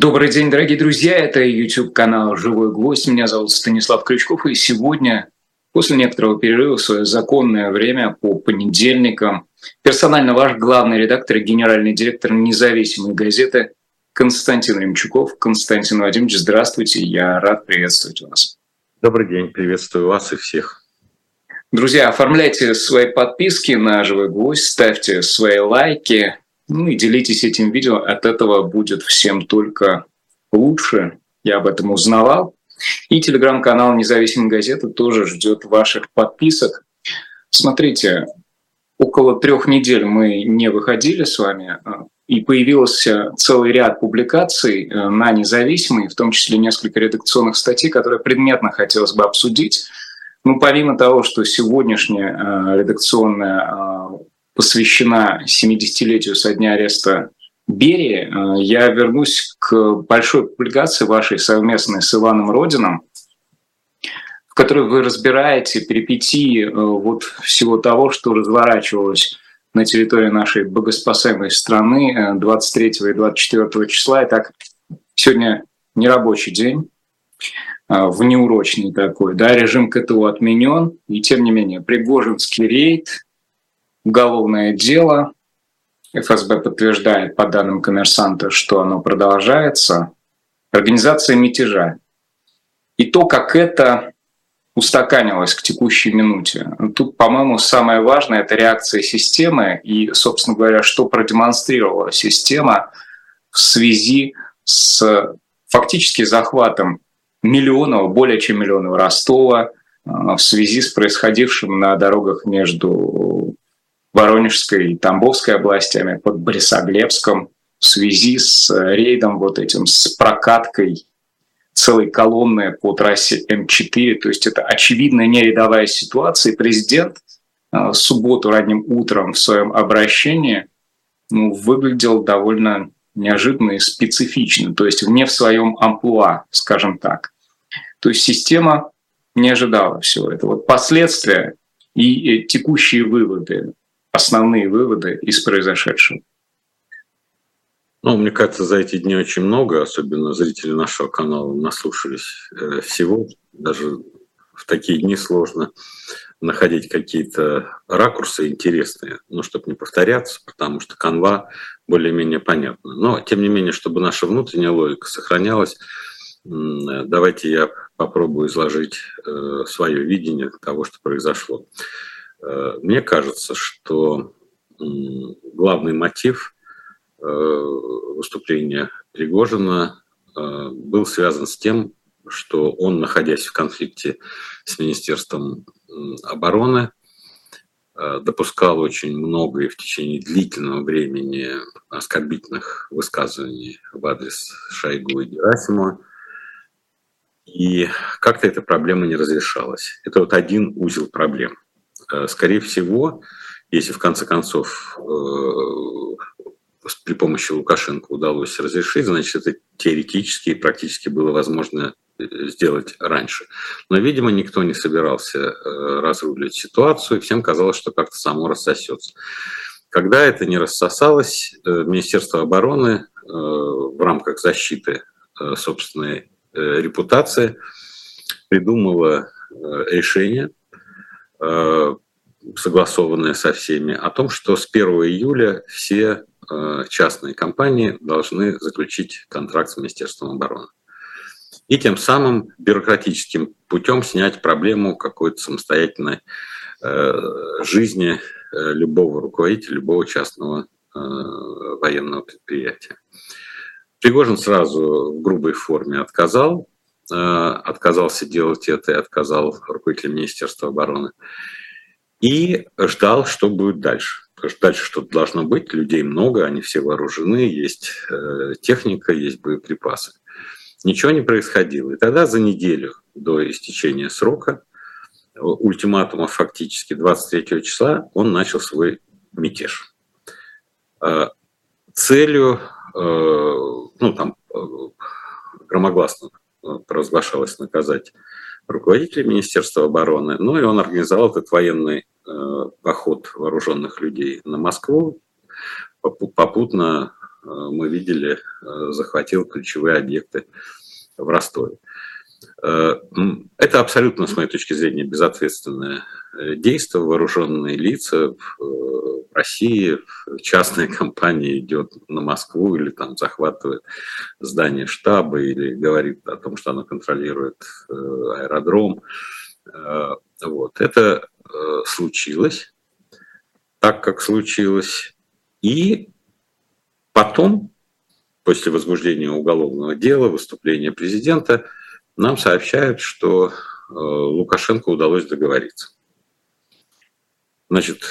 Добрый день, дорогие друзья. Это YouTube-канал «Живой гвоздь». Меня зовут Станислав Крючков. И сегодня, после некоторого перерыва, в свое законное время по понедельникам, персонально ваш главный редактор и генеральный директор независимой газеты Константин Ремчуков. Константин Вадимович, здравствуйте. Я рад приветствовать вас. Добрый день. Приветствую вас и всех. Друзья, оформляйте свои подписки на «Живой гвоздь», ставьте свои лайки, ну и делитесь этим видео, от этого будет всем только лучше. Я об этом узнавал. И телеграм-канал «Независимая газета» тоже ждет ваших подписок. Смотрите, около трех недель мы не выходили с вами, а, и появился целый ряд публикаций э, на независимой, в том числе несколько редакционных статей, которые предметно хотелось бы обсудить. Ну, помимо того, что сегодняшняя э, редакционная а, посвящена 70-летию со дня ареста Берии, э, я вернусь к большой публикации вашей совместной с Иваном Родином, в которой вы разбираете перипетии э, вот всего того, что разворачивалось на территории нашей богоспасаемой страны 23 э, и 24 числа. Итак, сегодня нерабочий день, внеурочный такой, да, режим КТУ отменен, и тем не менее Пригожинский рейд, уголовное дело. ФСБ подтверждает по данным коммерсанта, что оно продолжается. Организация мятежа. И то, как это устаканилось к текущей минуте. Тут, по-моему, самое важное – это реакция системы и, собственно говоря, что продемонстрировала система в связи с фактически захватом миллионов, более чем миллионов Ростова, в связи с происходившим на дорогах между Воронежской и Тамбовской областями, под Борисоглебском в связи с э, рейдом вот этим, с прокаткой целой колонны по трассе М4. То есть это очевидная нерядовая ситуация. Президент э, в субботу ранним утром в своем обращении ну, выглядел довольно неожиданно и специфично, то есть вне в своем амплуа, скажем так. То есть система не ожидала всего этого. Вот последствия и э, текущие выводы основные выводы из произошедшего? Ну, мне кажется, за эти дни очень много, особенно зрители нашего канала наслушались э, всего. Даже в такие дни сложно находить какие-то ракурсы интересные, ну, чтобы не повторяться, потому что канва более-менее понятна. Но, тем не менее, чтобы наша внутренняя логика сохранялась, давайте я попробую изложить э, свое видение того, что произошло. Э, мне кажется, что главный мотив э, выступления Пригожина э, был связан с тем, что он, находясь в конфликте с Министерством обороны, допускал очень много и в течение длительного времени оскорбительных высказываний в адрес Шойгу и Герасимова. И как-то эта проблема не разрешалась. Это вот один узел проблем – скорее всего, если в конце концов э, при помощи Лукашенко удалось разрешить, значит, это теоретически и практически было возможно э, сделать раньше. Но, видимо, никто не собирался разруливать ситуацию, всем казалось, что как-то само рассосется. Когда это не рассосалось, Министерство обороны в рамках защиты собственной репутации придумало решение, Э, согласованное со всеми, о том, что с 1 июля все э, частные компании должны заключить контракт с Министерством обороны. И тем самым бюрократическим путем снять проблему какой-то самостоятельной э, жизни любого руководителя, любого частного военного предприятия. Пригожин сразу в грубой форме отказал, Э, отказался делать это и отказал руководитель Министерства обороны. И ждал, что будет дальше. Потому что дальше что-то должно быть, людей много, они все вооружены, есть э, техника, есть боеприпасы. Ничего не происходило. И тогда за неделю до истечения срока, ультиматума фактически 23 числа, он начал свой мятеж. Э, целью, ну там громогласно провозглашалось наказать руководителя Министерства обороны. Ну и он организовал этот военный э, поход вооруженных людей на Москву, попутно э, мы видели, захватил ключевые объекты в Ростове. Это абсолютно, с моей точки зрения, безответственное действие. Вооруженные лица в России, частная компания идет на Москву или там захватывает здание штаба или говорит о том, что она контролирует аэродром. Вот. Это случилось так, как случилось. И потом, после возбуждения уголовного дела, выступления президента, нам сообщают, что э, Лукашенко удалось договориться. Значит,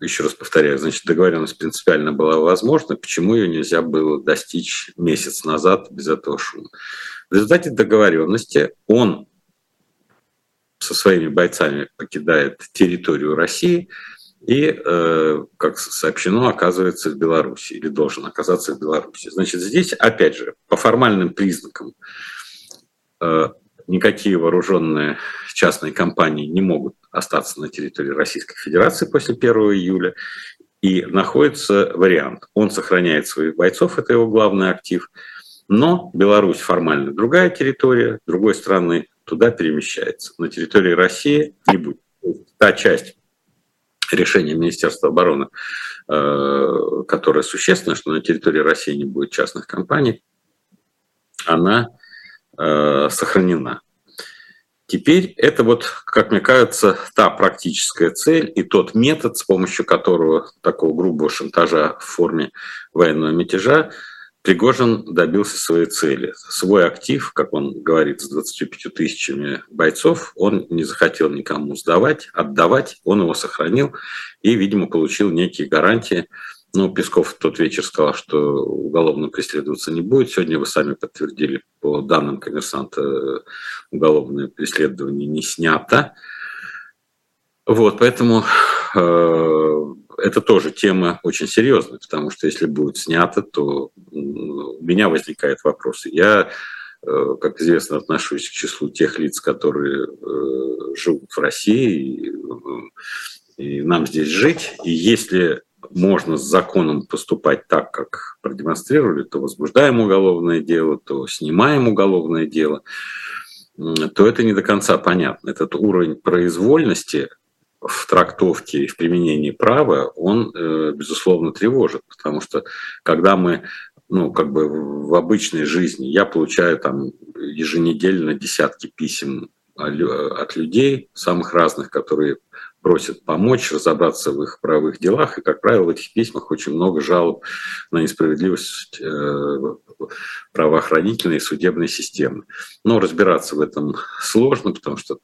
еще раз повторяю, значит, договоренность принципиально была возможна. Почему ее нельзя было достичь месяц назад без этого шума? В результате договоренности он со своими бойцами покидает территорию России – и, э, как сообщено, оказывается в Беларуси или должен оказаться в Беларуси. Значит, здесь, опять же, по формальным признакам никакие вооруженные частные компании не могут остаться на территории Российской Федерации после 1 июля. И находится вариант. Он сохраняет своих бойцов, это его главный актив, но Беларусь формально другая территория, другой страны туда перемещается. На территории России не будет. Та часть решение Министерства обороны, э, которое существенно, что на территории России не будет частных компаний, она э, сохранена. Теперь это вот, как мне кажется, та практическая цель и тот метод, с помощью которого такого грубого шантажа в форме военного мятежа Пригожин добился своей цели. Свой актив, как он говорит, с 25 тысячами бойцов, он не захотел никому сдавать, отдавать, он его сохранил и, видимо, получил некие гарантии. Ну, Песков в тот вечер сказал, что уголовно преследоваться не будет. Сегодня вы сами подтвердили, по данным коммерсанта, уголовное преследование не снято. Вот, поэтому э, это тоже тема очень серьезная, потому что если будет снято, то у меня возникает вопрос. Я, э, как известно, отношусь к числу тех лиц, которые э, живут в России, и, и нам здесь жить. И если можно с законом поступать так, как продемонстрировали, то возбуждаем уголовное дело, то снимаем уголовное дело, то это не до конца понятно. Этот уровень произвольности в трактовке и в применении права, он, э, безусловно, тревожит, потому что когда мы ну, как бы в обычной жизни, я получаю там еженедельно десятки писем от людей, самых разных, которые просят помочь разобраться в их правовых делах. И, как правило, в этих письмах очень много жалоб на несправедливость э, правоохранительной и судебной системы. Но разбираться в этом сложно, потому что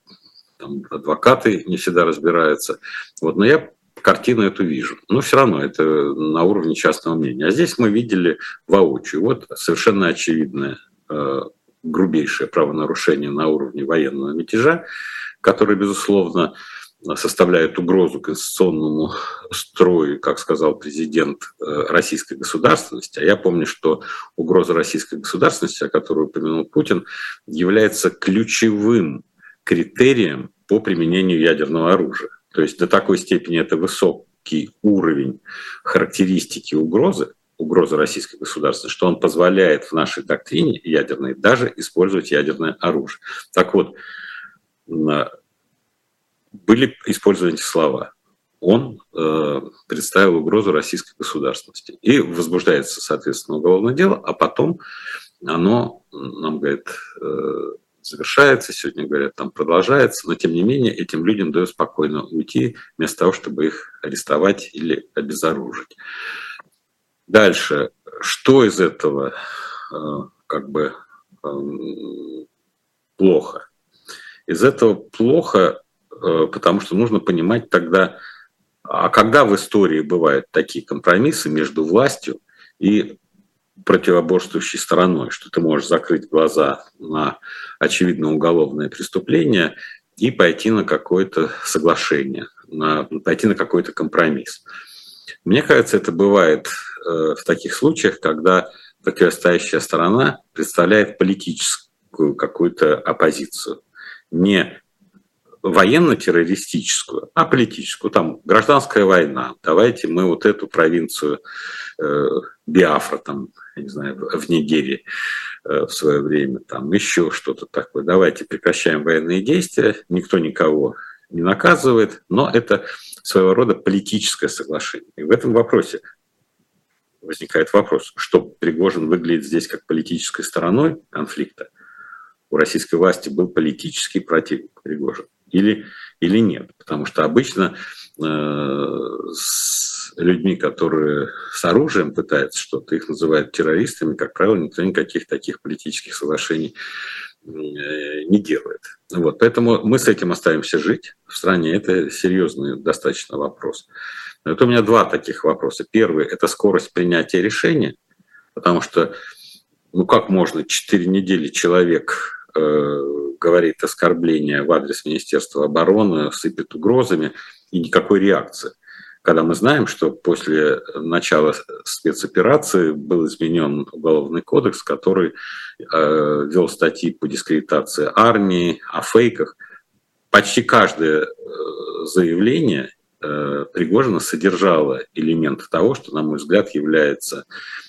там адвокаты не всегда разбираются. Вот, но я картину эту вижу. Но все равно это на уровне частного мнения. А здесь мы видели воочию. Вот совершенно очевидное э, грубейшее правонарушение на уровне военного мятежа, которое, безусловно, составляет угрозу конституционному строю, как сказал президент э, российской государственности. А я помню, что угроза российской государственности, о которой упомянул Путин, является ключевым критерием по применению ядерного оружия. То есть до такой степени это высокий уровень характеристики угрозы, угрозы российской государственности, что он позволяет в нашей доктрине ядерной даже использовать ядерное оружие. Так вот, были использованы эти слова. Он э, представил угрозу российской государственности. И возбуждается, соответственно, уголовное дело, а потом оно нам говорит, э, завершается, сегодня говорят, там продолжается, но тем не менее этим людям дают спокойно уйти, вместо того, чтобы их арестовать или обезоружить. Дальше, что из этого э, как бы эм, плохо? Из этого плохо, э, потому что нужно понимать тогда, а когда в истории бывают такие компромиссы между властью и противоборствующей стороной, что ты можешь закрыть глаза на очевидно уголовное преступление и пойти на какое-то соглашение, на, пойти на какой-то компромисс. Мне кажется, это бывает э, в таких случаях, когда противостоящая сторона представляет политическую какую-то оппозицию, не военно-террористическую, а политическую. Там гражданская война. Давайте мы вот эту провинцию э, Биафра, там, я не знаю, в Нигерии э, в свое время, там еще что-то такое. Давайте прекращаем военные действия, никто никого не наказывает, но это своего рода политическое соглашение. И в этом вопросе возникает вопрос, что Пригожин выглядит здесь как политической стороной конфликта, у российской власти был политический противник Пригожин или, или нет. Потому что обычно э, с людьми, которые с оружием пытаются что-то, их называют террористами, как правило, никто никаких таких политических соглашений э, не делает. Вот, поэтому мы с этим остаемся жить в стране. Это серьезный достаточно вопрос. Вот у меня два таких вопроса. Первый – это скорость принятия решения, потому что ну как можно 4 недели человек говорит оскорбления в адрес Министерства обороны, сыпет угрозами и никакой реакции. Когда мы знаем, что после начала спецоперации был изменен уголовный кодекс, который э, вел статьи по дискредитации армии, о фейках, почти каждое э, заявление э, Пригожина содержало элемент того, что, на мой взгляд, является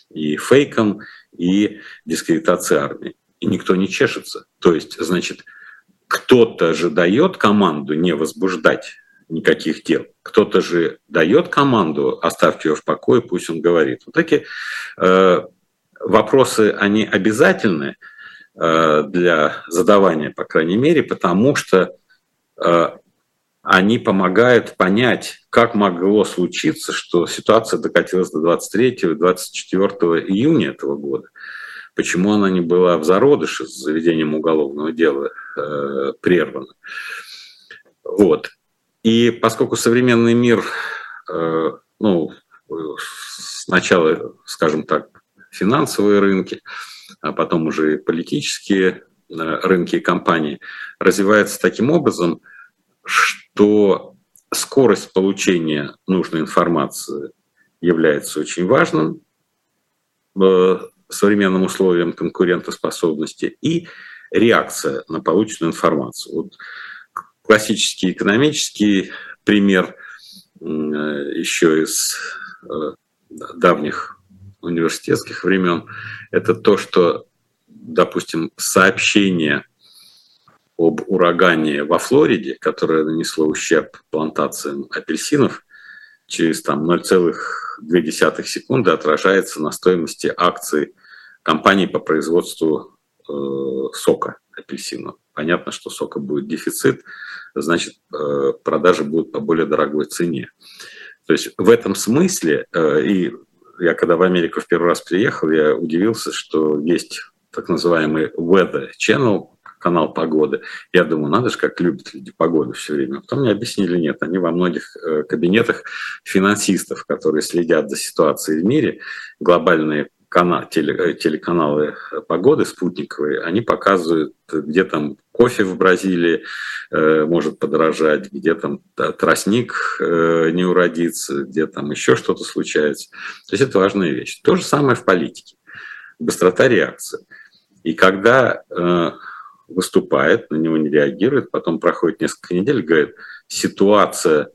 и фейком, и дискредитацией армии и никто не чешется. То есть, значит, кто-то же дает команду не возбуждать никаких дел. Кто-то же дает команду, оставьте его в покое, пусть он говорит. Вот такие э, вопросы, они обязательны э, для задавания, по крайней мере, потому что э, они помогают понять, как могло случиться, что ситуация докатилась до 23-24 июня этого года почему она не была в зародыше с заведением уголовного дела э, прервана. Вот. И поскольку современный мир, э, ну, сначала, скажем так, финансовые рынки, а потом уже политические э, рынки и компании развиваются таким образом, что скорость получения нужной информации является очень важным, э, современным условиям конкурентоспособности и реакция на полученную информацию. Вот классический экономический пример еще из э, давних университетских времен, это то, что, допустим, сообщение об урагане во Флориде, которое нанесло ущерб плантациям апельсинов, через там 0,2 секунды отражается на стоимости акций компании по производству э, сока апельсина. Понятно, что сока будет дефицит, значит, э, продажи будут по более дорогой цене. То есть в этом смысле, э, и я когда в Америку в первый раз приехал, я удивился, что есть так называемый Weather Channel, канал погоды. Я думаю, надо же, как любят люди погоду все время. А потом мне объяснили, нет, они во многих кабинетах финансистов, которые следят за ситуацией в мире, глобальные канал, теле, э, телеканалы погоды спутниковые, они показывают, где там кофе в Бразилии э, может подорожать, где там тростник э, не уродится, где там еще что-то случается. То есть это важная вещь. То же самое в политике. Быстрота реакции. И когда э, выступает, на него не реагирует, потом проходит несколько недель, говорит, ситуация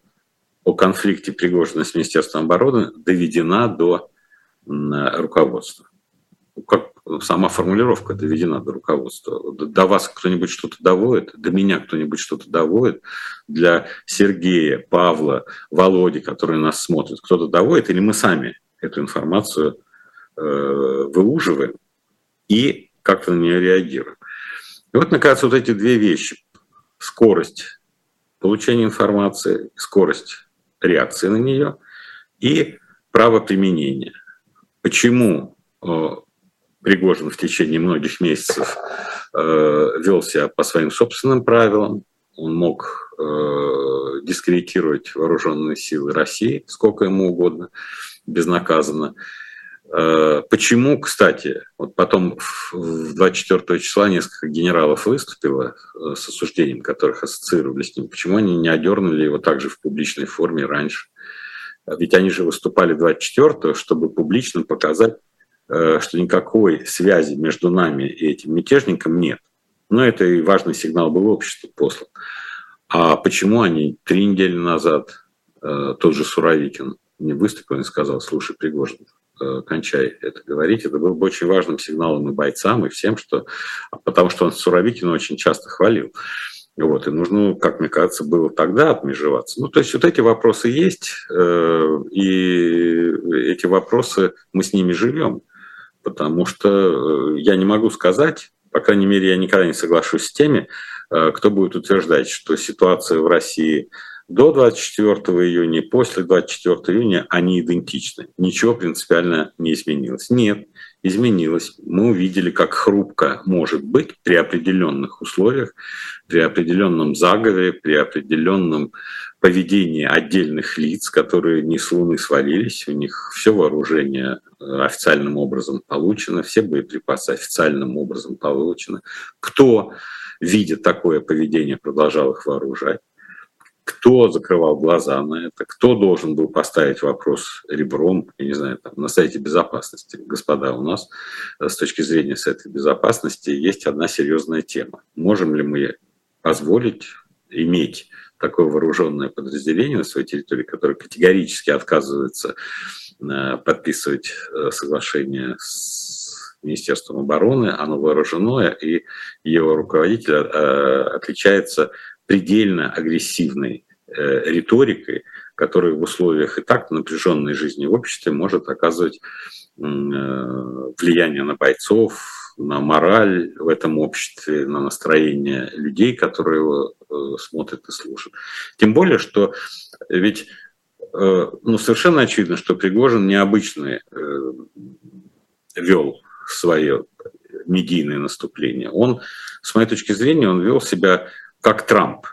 о конфликте Пригожина с Министерством обороны доведена до руководства. Как сама формулировка доведена до руководства. До вас кто-нибудь что-то доводит, до меня кто-нибудь что-то доводит, для Сергея, Павла, Володи, которые нас смотрят, кто-то доводит, или мы сами эту информацию э, выуживаем и как-то на нее реагируем. И вот, наконец, вот эти две вещи. Скорость получения информации, скорость реакции на нее и право применения. Почему э, Пригожин в течение многих месяцев э, вел себя по своим собственным правилам, он мог э, дискредитировать вооруженные силы России сколько ему угодно, безнаказанно. Почему, кстати, вот потом в 24 числа несколько генералов выступило с осуждением, которых ассоциировали с ним. Почему они не одернули его также в публичной форме раньше? Ведь они же выступали 24 чтобы публично показать, э, что никакой связи между нами и этим мятежником нет. Но это и важный сигнал был обществу послан. А почему они три недели назад, э, тот же Суровикин, не выступил и сказал, слушай, Пригожин, э, кончай это говорить. Это было бы очень важным сигналом и бойцам, и всем, что... Потому что он Суровикина очень часто хвалил. Вот, и нужно, как мне кажется, было тогда отмежеваться. Ну, то есть вот эти вопросы есть, э, и эти вопросы, мы с ними живем. Потому что я не могу сказать, по крайней мере, я никогда не соглашусь с теми, кто будет утверждать, что ситуация в России до 24 июня после 24 июня они идентичны. Ничего принципиально не изменилось. Нет, изменилось. Мы увидели, как хрупко может быть при определенных условиях, при определенном заговоре, при определенном поведении отдельных лиц, которые не с Луны свалились, у них все вооружение э, официальным образом получено, все боеприпасы официальным образом получены. Кто, видя такое поведение, продолжал их вооружать? Кто закрывал глаза на это, кто должен был поставить вопрос ребром, я не знаю, там, на сайте безопасности. Господа, у нас э, с точки зрения сайта безопасности есть одна серьезная тема. Можем ли мы позволить иметь такое вооруженное подразделение на своей территории, которое категорически отказывается э, подписывать э, соглашение с Министерством обороны, оно вооруженное, и его руководитель отличается предельно агрессивной э, риторикой, которая в условиях и так напряженной жизни в обществе может оказывать э, влияние на бойцов, на мораль в этом обществе, на настроение людей, которые его э, смотрят и слушают. Тем более, что ведь ну, совершенно очевидно, что Пригожин необычный вел свое медийное наступление. Он, с моей точки зрения, он вел себя как Трамп.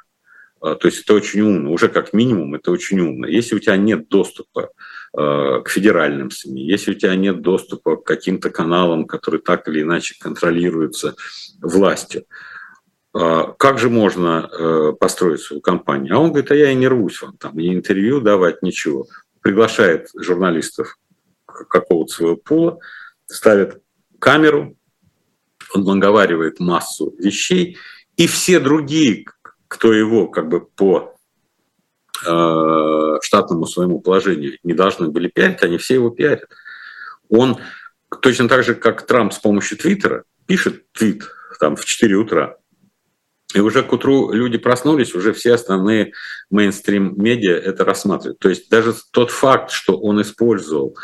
А, то есть это очень умно, уже как минимум это очень умно. Если у тебя нет доступа а, к федеральным СМИ, если у тебя нет доступа к каким-то каналам, которые так или иначе контролируются властью, а, как же можно построить свою компанию? А он говорит, а я и не рвусь вам там, ни интервью давать, ничего. Приглашает журналистов какого-то своего пула, ставит камеру, он наговаривает массу вещей, и все другие, кто его как бы по э, штатному своему положению не должны были пиарить, они все его пиарят. Он точно так же, как Трамп с помощью Твиттера пишет твит там в 4 утра, и уже к утру люди проснулись, уже все основные мейнстрим-медиа это рассматривают. То есть даже тот факт, что он использовал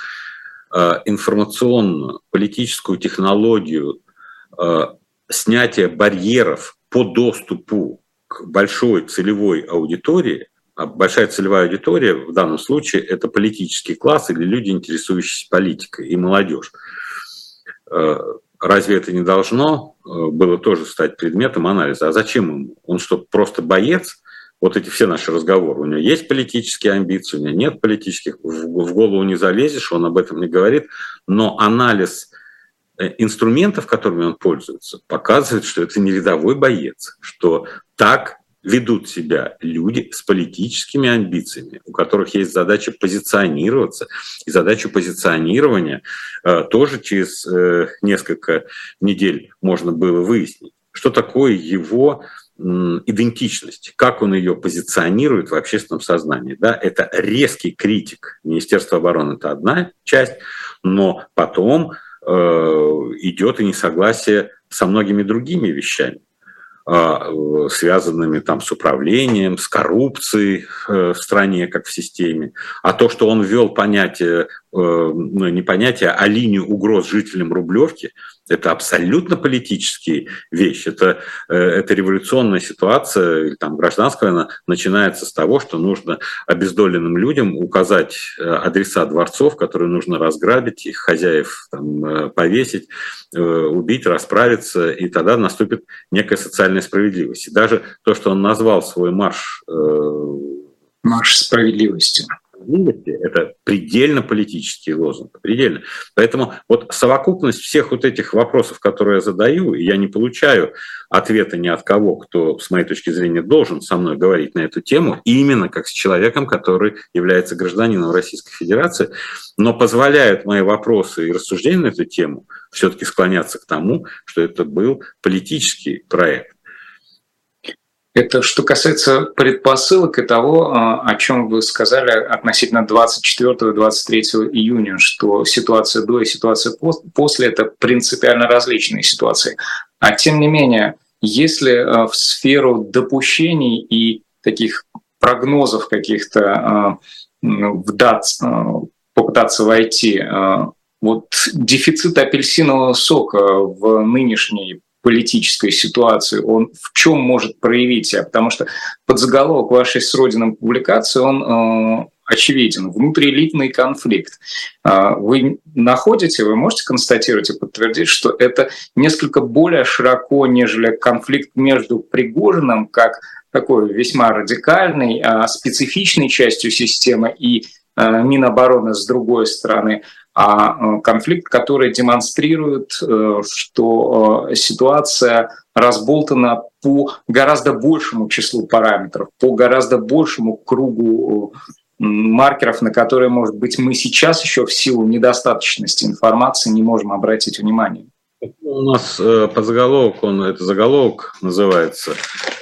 э, информационную, политическую технологию э, снятия барьеров по доступу к большой целевой аудитории, а большая целевая аудитория в данном случае это политический класс или люди, интересующиеся политикой, и молодежь. Э, разве это не должно э, было тоже стать предметом анализа? А зачем ему? Он что, просто боец? Вот эти все наши разговоры. У него есть политические амбиции, у него нет политических. В голову не залезешь, он об этом не говорит. Но анализ инструментов, которыми он пользуется, показывает, что это не рядовой боец, что так ведут себя люди с политическими амбициями, у которых есть задача позиционироваться. И задачу позиционирования э, тоже через э, несколько недель можно было выяснить, что такое его идентичность, как он ее позиционирует в общественном сознании. Да, это резкий критик Министерства обороны, это одна часть, но потом Э, идет и несогласие со многими другими вещами а, связанными там с управлением, с коррупцией э, в стране, как в системе. А то, что он ввел понятие, э, ну, не понятие, а линию угроз жителям Рублевки, это абсолютно политические вещи. Это, э, это революционная ситуация, там гражданская, она начинается с того, что нужно обездоленным людям указать э, адреса дворцов, которые нужно разграбить, их хозяев там, э, повесить, убить, расправиться, и тогда наступит некая социальная справедливость. И даже то, что он назвал свой марш... Марш справедливости справедливости – это предельно политический лозунг, предельно. Поэтому вот совокупность всех вот этих вопросов, которые я задаю, и я не получаю ответа ни от кого, кто, с моей точки зрения, должен со мной говорить на эту тему, именно как с человеком, который является гражданином Российской Федерации, но позволяют мои вопросы и рассуждения на эту тему все-таки склоняться к тому, что это был политический проект. Это что касается предпосылок и того, а, о чем вы сказали относительно 24-23 июня, что ситуация до и ситуация после – это принципиально различные ситуации. А тем не менее, если а, в сферу допущений и таких прогнозов каких-то а, вдаться, попытаться войти, вот дефицит апельсинового сока в нынешней политической ситуации, он в чем может проявить себя? Потому что под заголовок вашей с Родином публикации, он э, очевиден. Внутриэлитный конфликт. Э, вы находите, вы можете констатировать и подтвердить, что это несколько более широко, нежели конфликт между Пригожиным, как такой весьма радикальной, э, специфичной частью системы и э, Минобороны с другой стороны, а э, конфликт, который демонстрирует, э, что э, ситуация разболтана по гораздо большему числу параметров, по гораздо большему кругу маркеров, на которые, может быть, мы сейчас еще в силу недостаточности информации не можем обратить внимание. У нас э, подзаголовок, он, это заголовок называется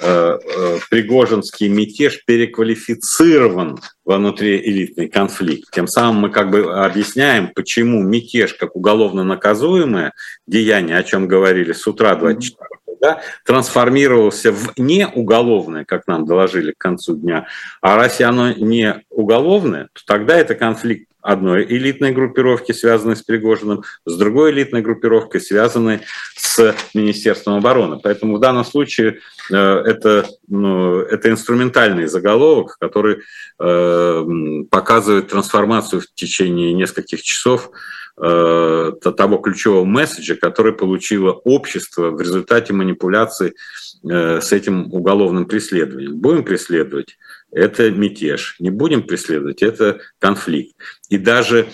э, э, «Пригожинский мятеж переквалифицирован во внутриэлитный конфликт». Тем самым мы как бы объясняем, почему мятеж как уголовно наказуемое деяние, о чем говорили с утра 24 да, трансформировался в неуголовное, как нам доложили к концу дня. А раз оно не уголовное, то тогда это конфликт одной элитной группировки, связанной с Пригожиным, с другой элитной группировкой, связанной с Министерством обороны. Поэтому в данном случае э, это, ну, это инструментальный заголовок, который э, показывает трансформацию в течение нескольких часов э, того ключевого месседжа, который получило общество в результате манипуляций э, с этим уголовным преследованием. Будем преследовать? Это мятеж. Не будем преследовать, это конфликт. И даже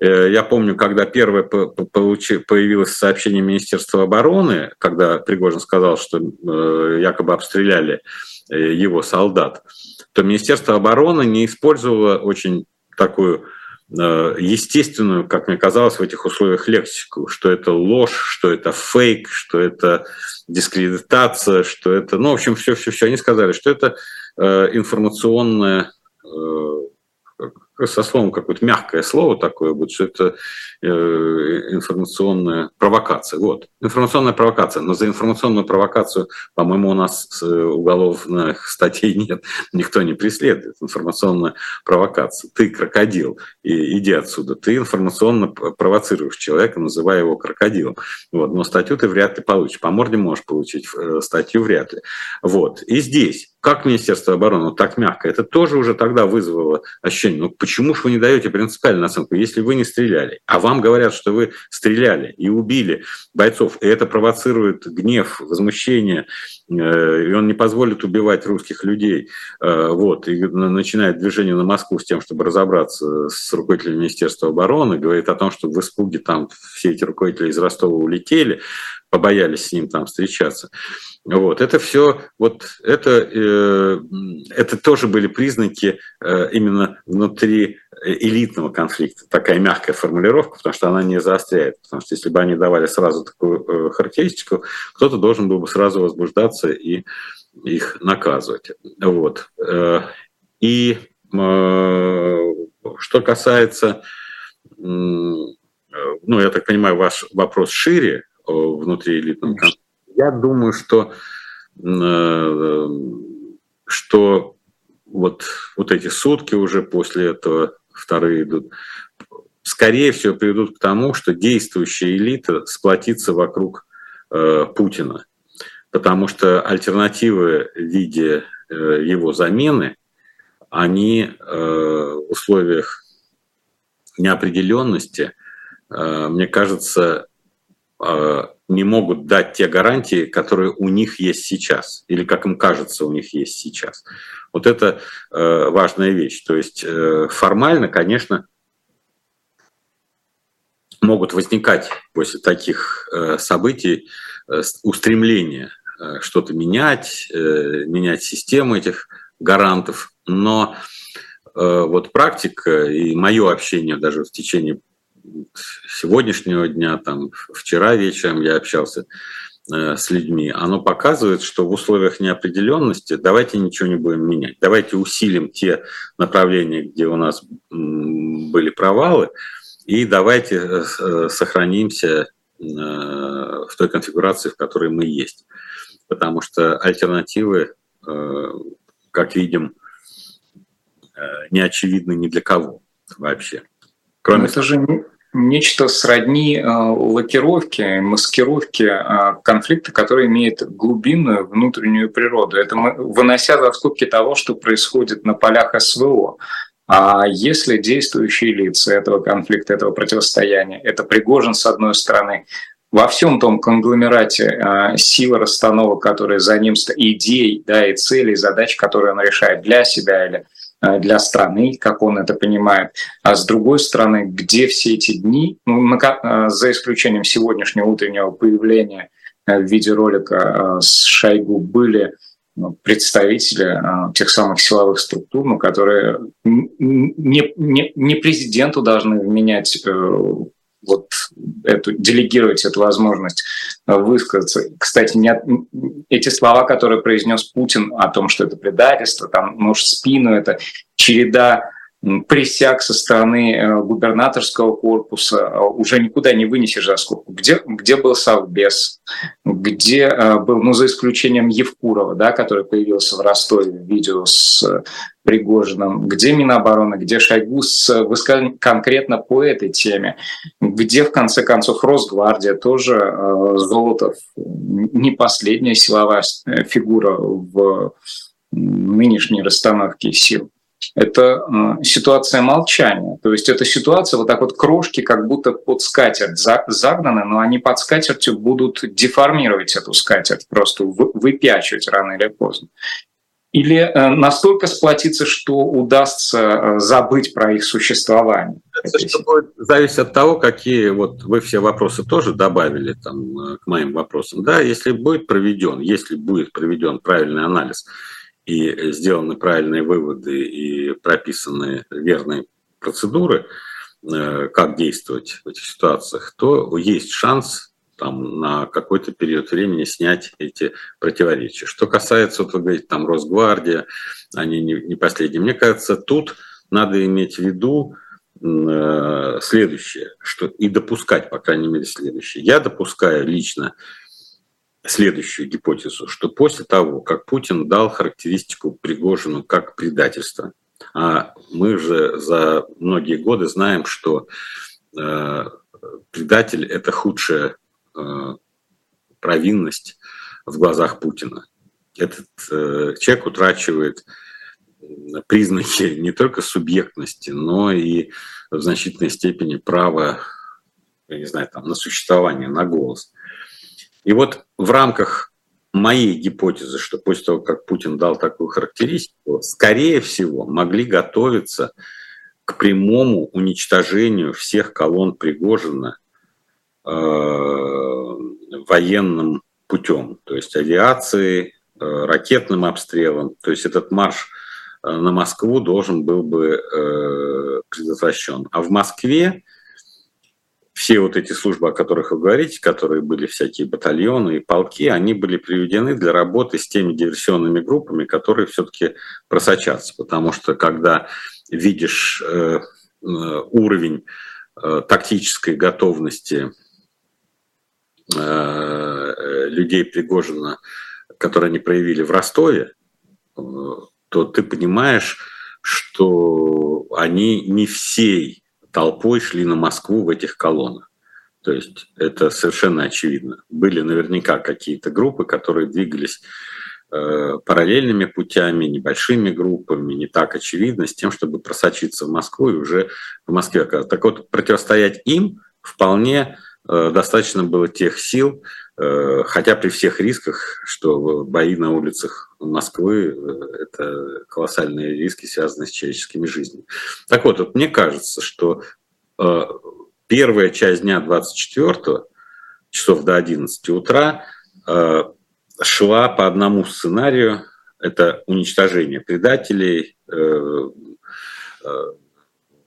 э, я помню, когда первое появилось сообщение Министерства обороны, когда Пригожин сказал, что э, якобы обстреляли э, его солдат, то Министерство обороны не использовало очень такую естественную, как мне казалось, в этих условиях лексику, что это ложь, что это фейк, что это дискредитация, что это, ну, в общем, все-все-все. Они сказали, что это информационная э, со словом какое-то мягкое слово такое будет, что это э, информационная провокация. Вот, информационная провокация. Но за информационную провокацию, по-моему, у нас уголовных статей нет, никто не преследует. Информационная провокация. Ты крокодил, и иди отсюда. Ты информационно провоцируешь человека, называя его крокодилом. Вот, но статью ты вряд ли получишь. По морде можешь получить, статью вряд ли. Вот. И здесь как Министерство обороны, так мягко, это тоже уже тогда вызвало ощущение, ну почему же вы не даете принципиальную оценку, если вы не стреляли, а вам говорят, что вы стреляли и убили бойцов, и это провоцирует гнев, возмущение, э, и он не позволит убивать русских людей, э, вот, и начинает движение на Москву с тем, чтобы разобраться с руководителем Министерства обороны, говорит о том, что в испуге там все эти руководители из Ростова улетели, побоялись с ним там встречаться. Вот, это все, вот это, э, это тоже были признаки э, именно внутри элитного конфликта. Такая мягкая формулировка, потому что она не заостряет. Потому что если бы они давали сразу такую э, характеристику, кто-то должен был бы сразу возбуждаться и их наказывать. Вот. Э, и э, что касается, ну, я так понимаю, ваш вопрос шире внутри элитного конфликта, я думаю, что, э, что вот, вот эти сутки уже после этого, вторые идут, скорее всего приведут к тому, что действующая элита сплотится вокруг э, Путина. Потому что альтернативы в виде э, его замены, они в условиях неопределенности, мне кажется, не могут дать те гарантии, которые у них есть сейчас, или как им кажется, у них есть сейчас. Вот это э, важная вещь. То есть э, формально, конечно, могут возникать после таких э, событий устремления что-то менять, менять систему этих гарантов, но вот практика и мое общение даже в течение сегодняшнего дня, там, вчера вечером я общался э, с людьми, оно показывает, что в условиях неопределенности давайте ничего не будем менять, давайте усилим те направления, где у нас были провалы, и давайте э, сохранимся в той конфигурации, в которой мы есть. Потому что альтернативы, как видим, не очевидны ни для кого вообще. Кроме... Но это же нечто сродни э, лакировке, маскировке э, конфликта, который имеет глубинную внутреннюю природу. Это мы, вынося за скобки того, что происходит на полях СВО. А если действующие лица этого конфликта, этого противостояния, это Пригожин с одной стороны, во всем том конгломерате э, силы расстановок, которые за ним, идей да, и целей, задач, которые он решает для себя или Э, для страны, как он это понимает. А с другой стороны, где все эти дни, ну, э, за исключением сегодняшнего утреннего появления э, в видеоролика с Шойгу были ну, представители тех самых силовых структур, ну, которые не, не, не президенту должны менять вот эту, делегировать эту возможность высказаться. Кстати, не, эти слова, которые произнес Путин о том, что это предательство, там нож в спину, это череда присяг со стороны э, губернаторского корпуса, э, уже никуда не вынесешь за. Где, где был Совбез, где э, был, ну, за исключением Евкурова, да, который появился в Ростове в видео с Пригожиным, где Минобороны, где Шойгу с высказыванием конкретно по этой теме, где, в конце концов, Росгвардия, тоже Золотов, не последняя силовая фигура в нынешней расстановке сил это э, ситуация молчания. То есть это ситуация, вот так вот крошки как будто под скатерть загнаны, но они под скатертью будут деформировать эту скатерть, просто выпячивать рано или поздно. Или э, настолько сплотиться, что удастся э, забыть про их существование. Это будет зависеть от того, какие вот вы все вопросы тоже добавили там, к моим вопросам. Да, если будет проведен, если будет проведен правильный анализ и сделаны правильные выводы и прописаны верные процедуры, э, как действовать в этих ситуациях, то есть шанс там, на какой-то период времени снять эти противоречия. Что касается, вот вы говорите, там, Росгвардия, они не, не последние. Мне кажется, тут надо иметь в виду э, следующее, что и допускать, по крайней мере, следующее. Я допускаю лично, следующую гипотезу, что после того, как Путин дал характеристику Пригожину как предательство, а мы же за многие годы знаем, что э, предатель – это худшая э, провинность в глазах Путина. Этот э, человек утрачивает признаки не только субъектности, но и в значительной степени права, я не знаю, там, на существование, на голос. И вот в рамках моей гипотезы, что после того, как Путин дал такую характеристику, скорее всего, могли готовиться к прямому уничтожению всех колонн Пригожина э, военным путем, то есть авиации, э, ракетным обстрелом. То есть этот марш э, на Москву должен был бы предотвращен. А в Москве все вот эти службы, о которых вы говорите, которые были всякие батальоны и полки, они были приведены для работы с теми диверсионными группами, которые все-таки просочатся. Потому что когда видишь э, э, уровень э, тактической готовности людей Пригожина, которые они проявили в Ростове, то ты понимаешь, что они не всей толпой шли на Москву в этих колоннах. То есть это совершенно очевидно. Были наверняка какие-то группы, которые двигались э, параллельными путями, небольшими группами, не так очевидно, с тем, чтобы просочиться в Москву и уже в Москве оказаться. Так вот, противостоять им вполне э, достаточно было тех сил, хотя при всех рисках, что бои на улицах Москвы э, – это колоссальные риски, связанные с человеческими жизнями. Так вот, вот мне кажется, что э, первая часть дня 24 часов до 11 утра э, шла по одному сценарию – это уничтожение предателей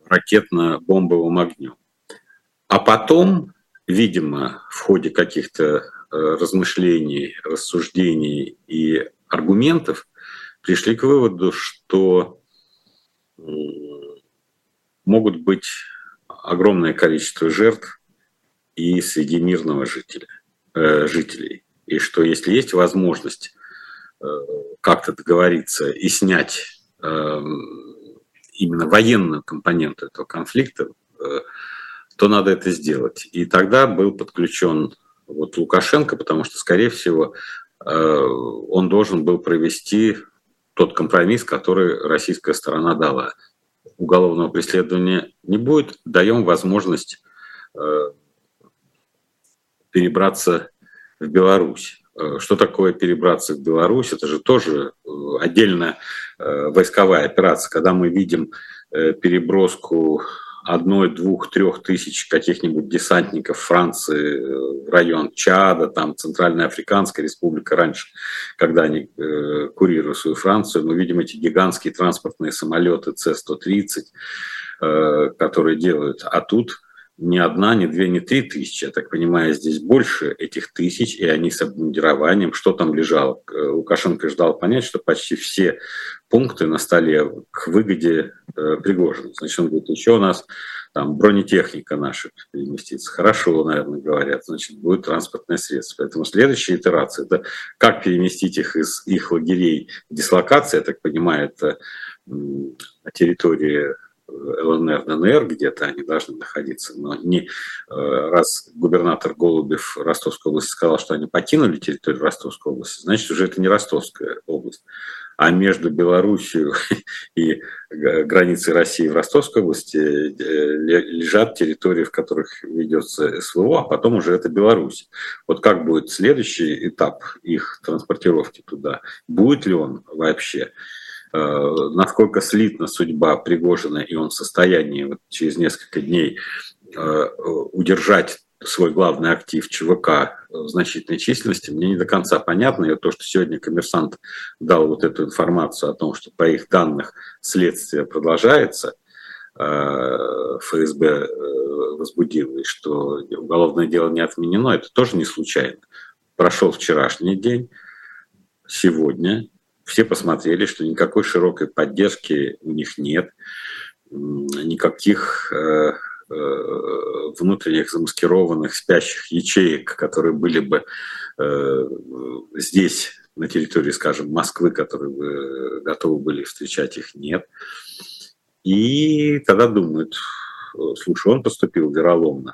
ракетно-бомбовым огнем. А потом, видимо, в ходе каких-то размышлений, рассуждений и аргументов пришли к выводу, что могут быть огромное количество жертв и среди мирного жителя, э, жителей. И что если есть возможность э, как-то договориться и снять э, именно военную компоненту этого конфликта, э, то надо это сделать. И тогда был подключен вот Лукашенко, потому что, скорее всего, э, он должен был провести тот компромисс, который российская сторона дала. Уголовного преследования не будет, даем возможность э, перебраться в Беларусь. Что такое перебраться в Беларусь? Это же тоже отдельная войсковая операция, когда мы видим переброску одной, двух, трех тысяч каких-нибудь десантников Франции э, район Чада, там Центральная Африканская Республика раньше, когда они э, курируют свою Францию, мы видим эти гигантские транспортные самолеты С-130, э, которые делают. А тут ни одна, ни две, ни три тысячи. Я так понимаю, здесь больше этих тысяч, и они с обмундированием. Что там лежало? Э, Лукашенко ждал понять, что почти все пункты на столе к выгоде э, Пригожина. Значит, он говорит, еще у нас там бронетехника наша переместится. Хорошо, наверное, говорят, значит, будет транспортное средство. Поэтому следующая итерация – это как переместить их из их лагерей дислокации, я так понимаю, это на территории ЛНР, ДНР, где-то они должны находиться, но не э, раз губернатор Голубев Ростовской области сказал, что они покинули территорию Ростовской области, значит, уже это не Ростовская область. А между Белоруссией и границей России в Ростовской области э, лежат территории, в которых ведется СВО, а потом уже это Беларусь. Вот как будет следующий этап их транспортировки туда? Будет ли он вообще? Э, насколько слитна судьба Пригожина, и он в состоянии вот через несколько дней э, удержать свой главный актив ЧВК в значительной численности, мне не до конца понятно. И то, что сегодня коммерсант дал вот эту информацию о том, что по их данных следствие продолжается, э, ФСБ возбудил, и что уголовное дело не отменено, это тоже не случайно. Прошел вчерашний день, сегодня все посмотрели, что никакой широкой поддержки у них нет, никаких э, э, внутренних замаскированных спящих ячеек, которые были бы э, здесь, на территории, скажем, Москвы, которые бы готовы были встречать их, нет. И тогда думают, слушай, он поступил вероломно.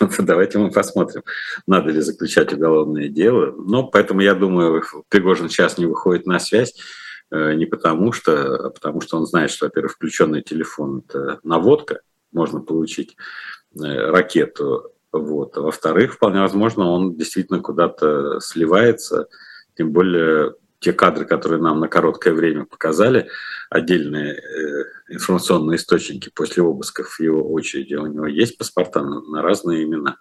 Давайте мы посмотрим, надо ли заключать уголовное дело. Но поэтому я думаю, Пригожин сейчас не выходит на связь, э, не потому что, а потому что он знает, что, во-первых, включенный телефон – это наводка, можно получить э, ракету. Вот. А во-вторых, вполне возможно, он действительно куда-то сливается, тем более те кадры, которые нам на короткое время показали, отдельные э, информационные источники после обысков в его очереди, у него есть паспорта на, разные имена,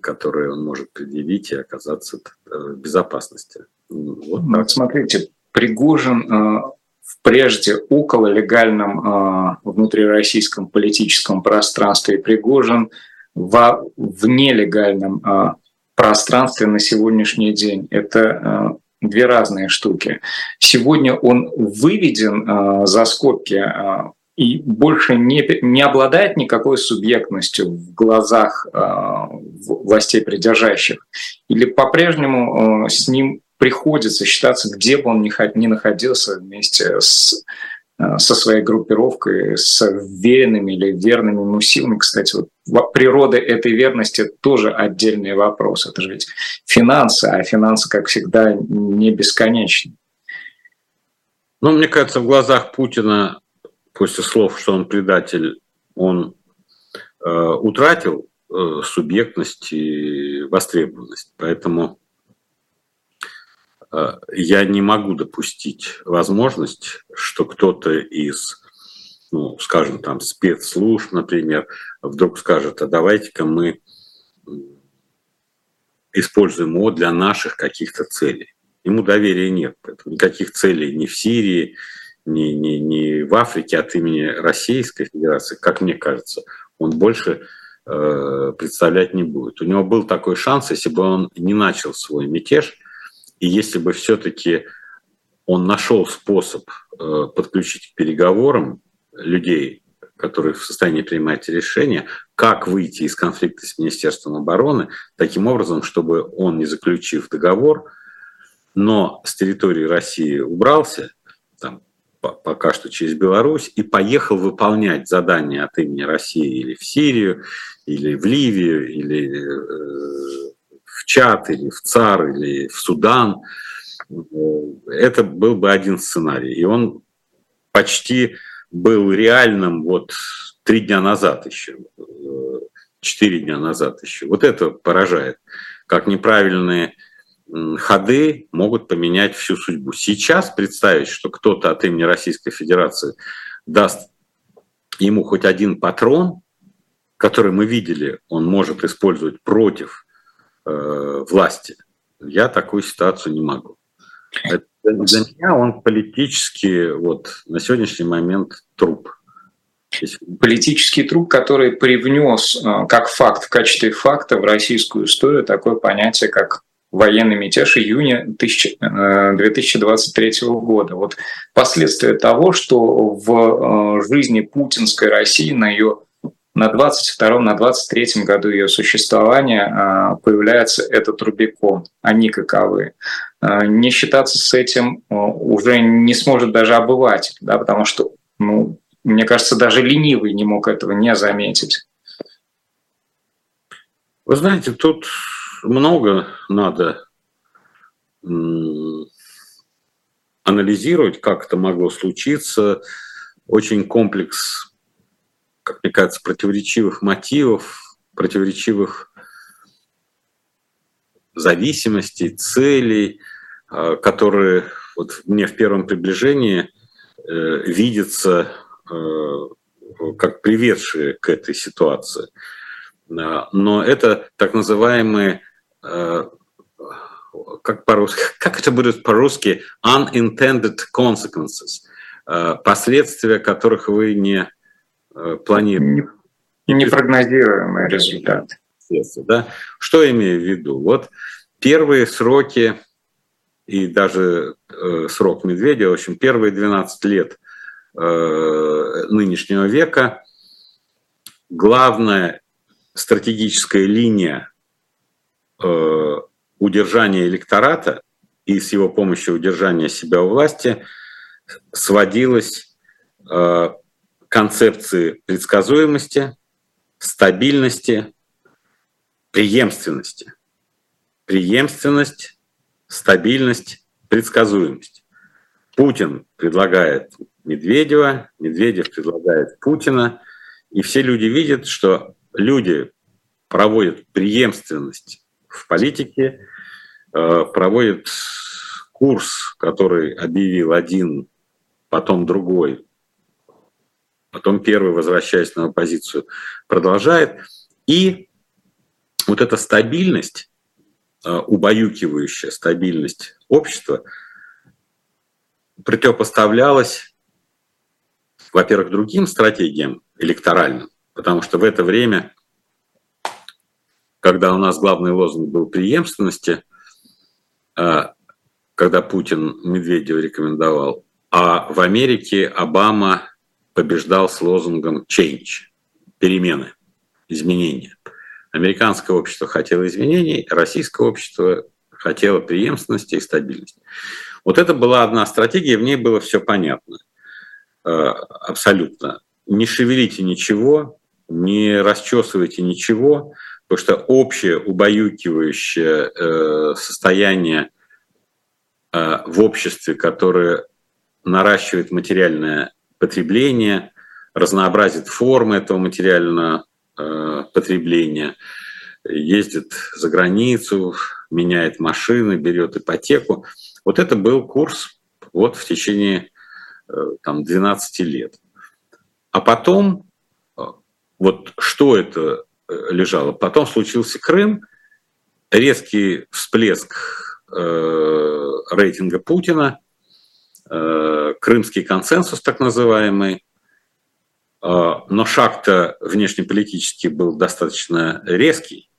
которые он может предъявить и оказаться э, в безопасности. Вот, ну, вот смотрите, Пригожин э, в прежде около легальном внутрироссийском политическом пространстве Пригожин во, в нелегальном пространстве на сегодняшний день. Это две разные штуки. Сегодня он выведен э, за скобки э, и больше не, не обладает никакой субъектностью в глазах э, властей придержащих. Или по-прежнему э, с ним приходится считаться, где бы он ни, ни находился вместе с со своей группировкой, с веренными или верными ему силами. Кстати, вот природа этой верности тоже отдельный вопрос. Это же ведь финансы, а финансы, как всегда, не бесконечны. Ну, мне кажется, в глазах Путина, после слов, что он предатель, он э, утратил э, субъектность и востребованность. Поэтому Э, я не могу допустить возможность, что кто-то из, ну, скажем, там, спецслужб, например, вдруг скажет, а давайте-ка мы используем его для наших каких-то целей. Ему доверия нет. Никаких целей ни в Сирии, ни, ни, ни в Африке от имени Российской Федерации, как мне кажется, он больше представлять не будет. У него был такой шанс, если бы он не начал свой мятеж, и если бы все-таки он нашел способ подключить к переговорам людей, которые в состоянии принимать решения, как выйти из конфликта с Министерством обороны, таким образом, чтобы он, не заключив договор, но с территории России убрался, там, пока что через Беларусь, и поехал выполнять задания от имени России или в Сирию, или в Ливию, или э, в Чад, или в ЦАР, или в Судан. Это был бы один сценарий. И он почти был реальным вот три дня назад еще, четыре дня назад еще. Вот это поражает, как неправильные ходы могут поменять всю судьбу. Сейчас представить, что кто-то от имени Российской Федерации даст ему хоть один патрон, который мы видели, он может использовать против э, власти, я такую ситуацию не могу. Это для меня он политически вот на сегодняшний момент труп. Политический труп, который привнес э, как факт, в качестве факта в российскую историю такое понятие, как военный мятеж июня 2023 э, года. Вот последствия того, что в э, жизни путинской России на ее на 22-м, на 23-м году ее существования появляется этот Рубикон. Они каковы? А, не считаться с этим а, уже не сможет даже обыватель, да, потому что, ну, мне кажется, даже ленивый не мог этого не заметить. Вы знаете, тут много надо анализировать, как это могло случиться. Очень комплекс, как мне кажется, противоречивых мотивов, противоречивых зависимостей, целей, а, которые вот мне в первом приближении э, видятся э, как приведшие к этой ситуации. Но это так называемые, э, как, по-русски, как это будет по-русски, unintended consequences, последствия которых вы не планируете. Непрогнозируемые результаты. Да? Что я имею в виду? Вот первые сроки и даже э, срок Медведева, в общем, первые 12 лет э, нынешнего века, главная стратегическая линия э, удержания электората и с его помощью удержания себя у власти сводилась э, концепции предсказуемости, стабильности, преемственности. Преемственность стабильность, предсказуемость. Путин предлагает Медведева, Медведев предлагает Путина, и все люди видят, что люди проводят преемственность в политике, э, проводят курс, который объявил один, потом другой, потом первый, возвращаясь на оппозицию, продолжает. И вот эта стабильность, Э, убаюкивающая стабильность общества противопоставлялась, во-первых, другим стратегиям электоральным, потому что в это время, когда у нас главный лозунг был преемственности, э, когда Путин Медведева рекомендовал, а в Америке Обама побеждал с лозунгом change, перемены, изменения. Американское общество хотело изменений, российское общество хотело преемственности и стабильности. Вот это была одна стратегия, в ней было все понятно. Э, абсолютно. Не шевелите ничего, не расчесывайте ничего, потому что общее убаюкивающее э, состояние э, в обществе, которое наращивает материальное потребление, разнообразит формы этого материального Э, потребления, ездит за границу, меняет машины, берет ипотеку. Вот это был курс вот в течение э, там, 12 лет. А потом, э, вот что это лежало? Потом случился Крым, резкий всплеск рейтинга Путина, крымский консенсус так называемый, но шаг-то внешнеполитический был достаточно резкий,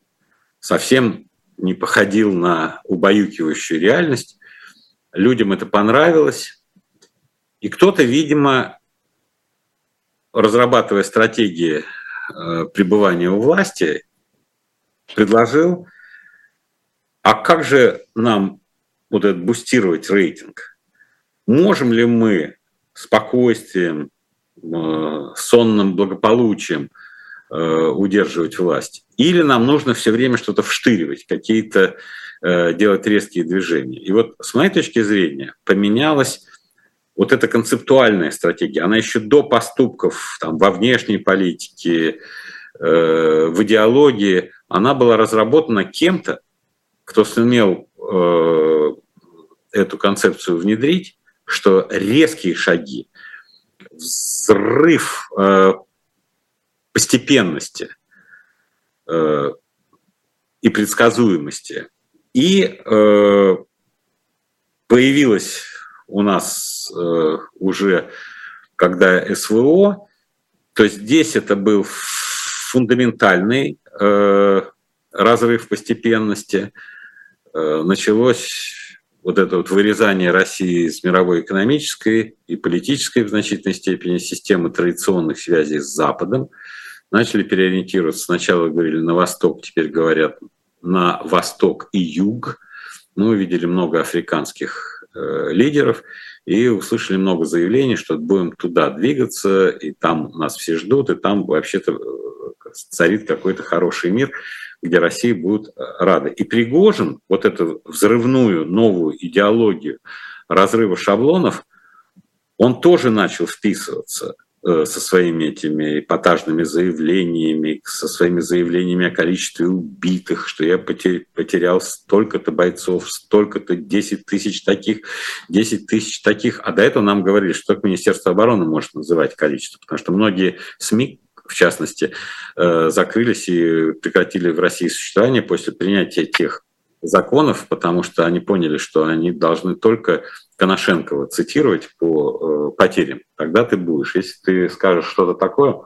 совсем не походил на убаюкивающую реальность. Людям это понравилось. И кто-то, видимо, разрабатывая стратегии э, пребывания у власти, предложил, а как же нам вот этот бустировать рейтинг? Можем ли мы спокойствием, э, сонным благополучием э, удерживать власть? Или нам нужно все время что-то вштыривать, какие-то делать резкие движения? И вот с моей точки зрения поменялось вот эта концептуальная стратегия, она еще до поступков там, во внешней политике, э, в идеологии, она была разработана кем-то, кто сумел э, эту концепцию внедрить, что резкие шаги, взрыв э, постепенности э, и предсказуемости. И э, появилась у нас э, уже когда СВО, то здесь это был фундаментальный э, разрыв постепенности. Э, началось вот это вот вырезание России из мировой экономической и политической в значительной степени системы традиционных связей с Западом. Начали переориентироваться. Сначала говорили на восток, теперь говорят на восток и юг. Мы увидели много африканских Э, лидеров и услышали много заявлений, что будем туда двигаться, и там нас все ждут, и там вообще-то э, царит какой-то хороший мир, где России будет э, рада. И Пригожин вот эту взрывную новую идеологию разрыва шаблонов, он тоже начал вписываться Э, со своими этими эпатажными заявлениями, со своими заявлениями о количестве убитых, что я потерял столько-то бойцов, столько-то 10 тысяч таких, 10 тысяч таких. А до этого нам говорили, что только Министерство обороны может называть количество, потому что многие СМИ в частности, э, закрылись и прекратили в России существование после принятия тех законов, потому что они поняли, что они должны только Коношенкова цитировать по э, потерям. Тогда ты будешь. Если ты скажешь что-то такое,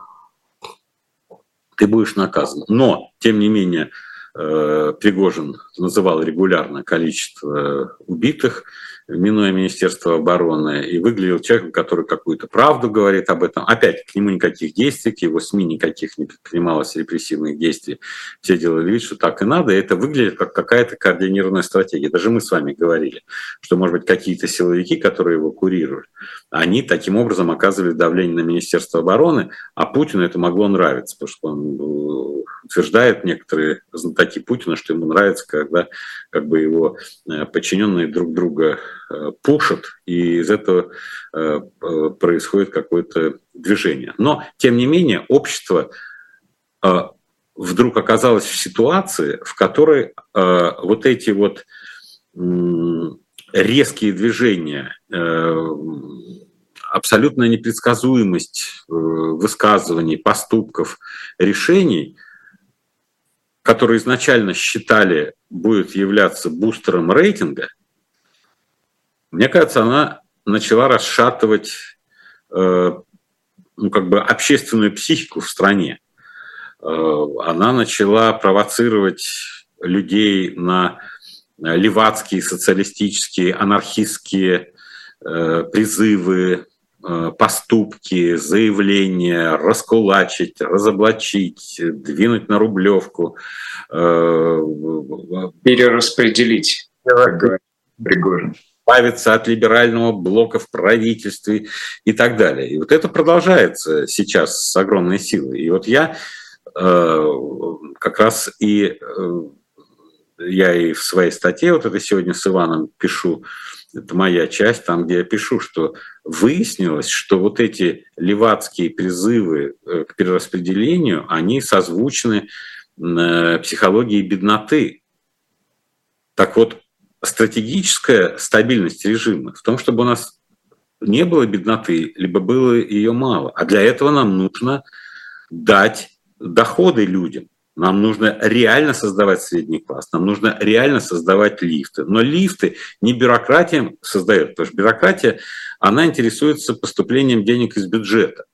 ты будешь наказан. Но, тем не менее, э, Пригожин называл регулярно количество убитых, минуя Министерство обороны, и выглядел человеком, который какую-то правду говорит об этом. Опять, к нему никаких действий, к его СМИ никаких не предпринималось репрессивных действий. Все делали вид, что так и надо, и это выглядит как какая-то координированная стратегия. Даже мы с вами говорили, что, может быть, какие-то силовики, которые его курируют, они таким образом оказывали давление на Министерство обороны, а Путину это могло нравиться, потому что он э, утверждает некоторые знатоки Путина, что ему нравится, когда как бы его э, подчиненные друг друга Э, пушат, и из этого э, происходит какое-то движение. Но, тем не менее, общество вдруг оказалось в ситуации, в которой вот эти вот резкие движения, абсолютная непредсказуемость высказываний, поступков, решений, которые изначально считали будет являться бустером рейтинга – мне кажется, она начала расшатывать э, ну, как бы общественную психику в стране. Э, она начала провоцировать людей на левацкие, социалистические, анархистские э, призывы, э, поступки, заявления, раскулачить, разоблачить, двинуть на рублевку. Э, Перераспределить, как говорит избавиться от либерального блока в правительстве и так далее. И вот это продолжается сейчас с огромной силой. И вот я э, как раз и э, я и в своей статье, вот это сегодня с Иваном пишу, это моя часть, там, где я пишу, что выяснилось, что вот эти левацкие призывы э, к перераспределению, они созвучны э, психологии бедноты. Так вот, стратегическая стабильность режима в том, чтобы у нас не было бедноты, либо было ее мало. А для этого нам нужно дать доходы людям. Нам нужно реально создавать средний класс, нам нужно реально создавать лифты. Но лифты не бюрократия создает, потому что бюрократия, она интересуется поступлением денег из бюджета.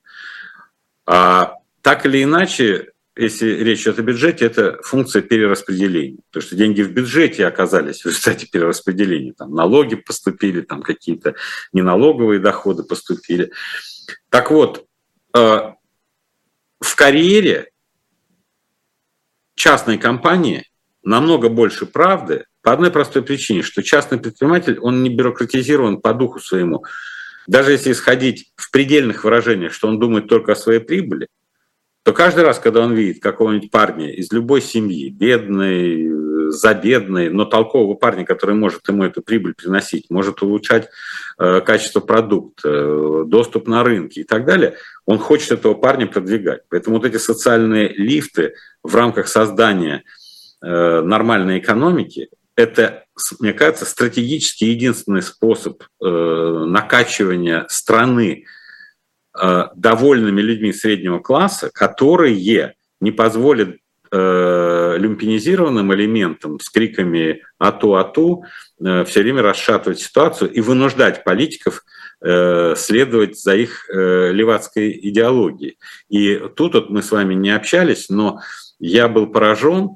А так или иначе, если речь идет о бюджете, это функция перераспределения. Потому что деньги в бюджете оказались в результате перераспределения. Там налоги поступили, там какие-то неналоговые доходы поступили. Так вот, э, в карьере частной компании намного больше правды по одной простой причине, что частный предприниматель, он не бюрократизирован по духу своему. Даже если исходить в предельных выражениях, что он думает только о своей прибыли, то каждый раз, когда он видит какого-нибудь парня из любой семьи, бедный, забедный, но толкового парня, который может ему эту прибыль приносить, может улучшать э, качество продукта, э, доступ на рынки и так далее, он хочет этого парня продвигать. Поэтому вот эти социальные лифты в рамках создания э, нормальной экономики, это, мне кажется, стратегически единственный способ накачивания страны довольными людьми среднего класса, которые не позволят э, люмпинизированным элементам с криками «ату, ату» э, все время расшатывать ситуацию и вынуждать политиков э, следовать за их э, левацкой идеологией. И тут вот мы с вами не общались, но я был поражен,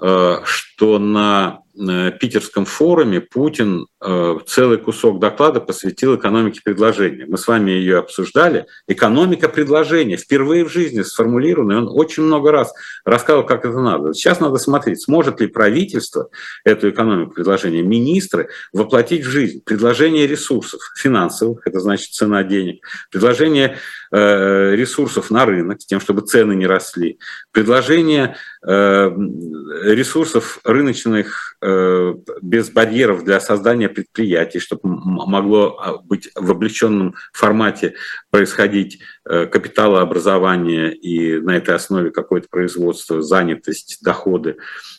э, что на питерском форуме Путин э, целый кусок доклада посвятил экономике предложения. Мы с вами ее обсуждали. Экономика предложения впервые в жизни сформулирована, и он очень много раз рассказывал, как это надо. Сейчас надо смотреть, сможет ли правительство эту экономику предложения, министры воплотить в жизнь. Предложение ресурсов финансовых, это значит цена денег, предложение э, ресурсов на рынок, с тем, чтобы цены не росли, предложение ресурсов рыночных Э, без барьеров для создания предприятий, чтобы могло а, быть в облегченном формате происходить э, капиталообразование и на этой основе какое-то производство, занятость, доходы.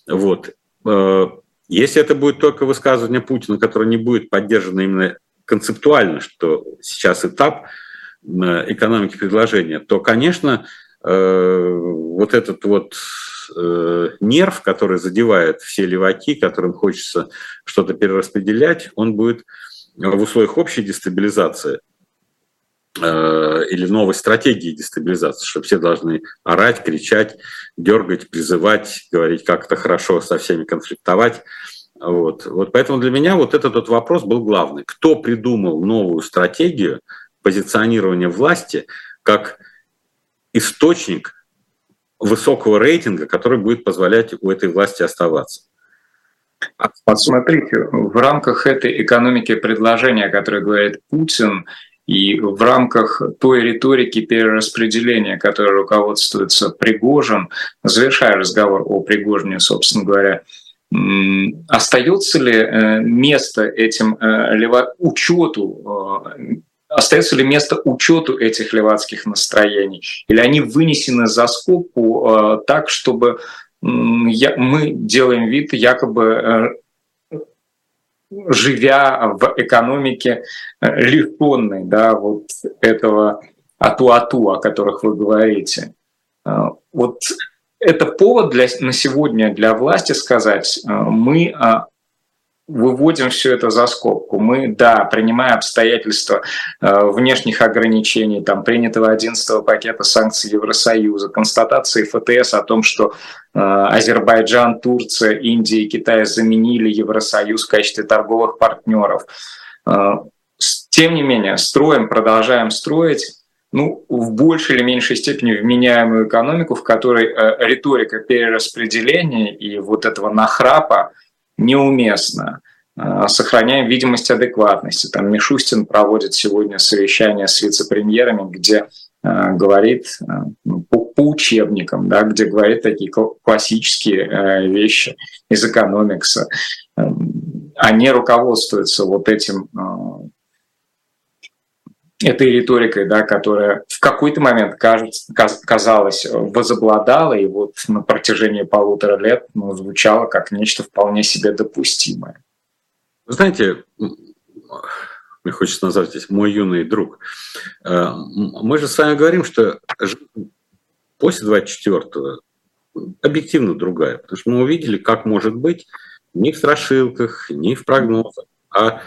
Вот. Э, если это будет только высказывание Путина, которое не будет поддержано именно концептуально, что сейчас этап экономики предложения, то, конечно, вот этот вот э, нерв, который задевает все леваки, которым хочется что-то перераспределять, он будет в условиях общей дестабилизации э, или новой стратегии дестабилизации, что все должны орать, кричать, дергать, призывать, говорить, как это хорошо со всеми конфликтовать. Вот. вот поэтому для меня вот этот вот вопрос был главный. Кто придумал новую стратегию позиционирования власти как источник высокого рейтинга, который будет позволять у этой власти оставаться. Посмотрите, в рамках этой экономики предложения, о которой говорит Путин, и в рамках той риторики перераспределения, которой руководствуется Пригожин, завершая разговор о Пригожине, собственно говоря, остается ли э, место этим э, учету э, остается ли место учету этих левацких настроений? Или они вынесены за скобку э, так, чтобы мы делаем вид, якобы э, живя в экономике э, да, вот этого ату-ату, о которых вы говорите. Э, вот это повод для, на сегодня для власти сказать, мы э, выводим все это за скобку. Мы, да, принимая обстоятельства э, внешних ограничений, там, принятого 11 пакета санкций Евросоюза, констатации ФТС о том, что э, Азербайджан, Турция, Индия и Китай заменили Евросоюз в качестве торговых партнеров. Э, тем не менее, строим, продолжаем строить ну, в большей или меньшей степени вменяемую экономику, в которой э, риторика перераспределения и вот этого нахрапа, неуместно. А, сохраняем видимость адекватности. Там Мишустин проводит сегодня совещание с вице-премьерами, где а, говорит а, ну, по, учебникам, да, где говорит такие классические вещи из экономикса. Они руководствуются вот этим этой риторикой, да, которая в какой-то момент кажется, казалось возобладала и вот на протяжении полутора лет ну, звучала как нечто вполне себе допустимое. Знаете, мне хочется назвать здесь мой юный друг. Э, мы же с вами говорим, что после 24-го объективно другая, потому что мы увидели, как может быть ни в страшилках, ни в прогнозах, а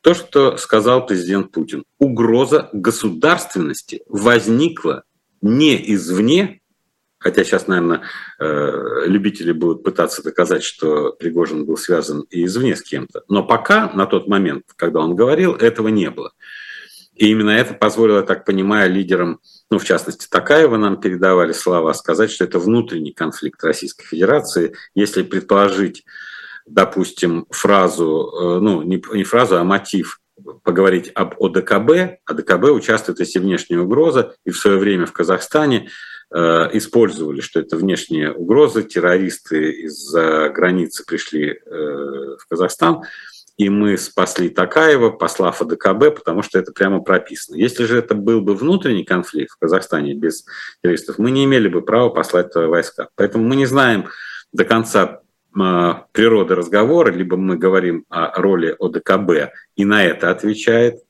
то, что сказал президент Путин. Угроза государственности возникла не извне, хотя сейчас, наверное, э, любители будут пытаться доказать, что Пригожин был связан и извне с кем-то. Но пока, на тот момент, когда он говорил, этого не было. И именно это позволило, так понимаю, лидерам, ну, в частности, Такаева нам передавали слова, сказать, что это внутренний конфликт Российской Федерации. Если предположить, допустим, фразу, э, ну, не фразу, а мотив поговорить об ОДКБ. ОДКБ участвует, если внешняя угроза, и в свое время в Казахстане э, использовали, что это внешняя угроза, террористы из-за границы пришли э, в Казахстан, и мы спасли Такаева, послав АДКБ, потому что это прямо прописано. Если же это был бы внутренний конфликт в Казахстане без террористов, мы не имели бы права послать войска. Поэтому мы не знаем до конца природы разговора, либо мы говорим о роли ОДКБ, и на это отвечает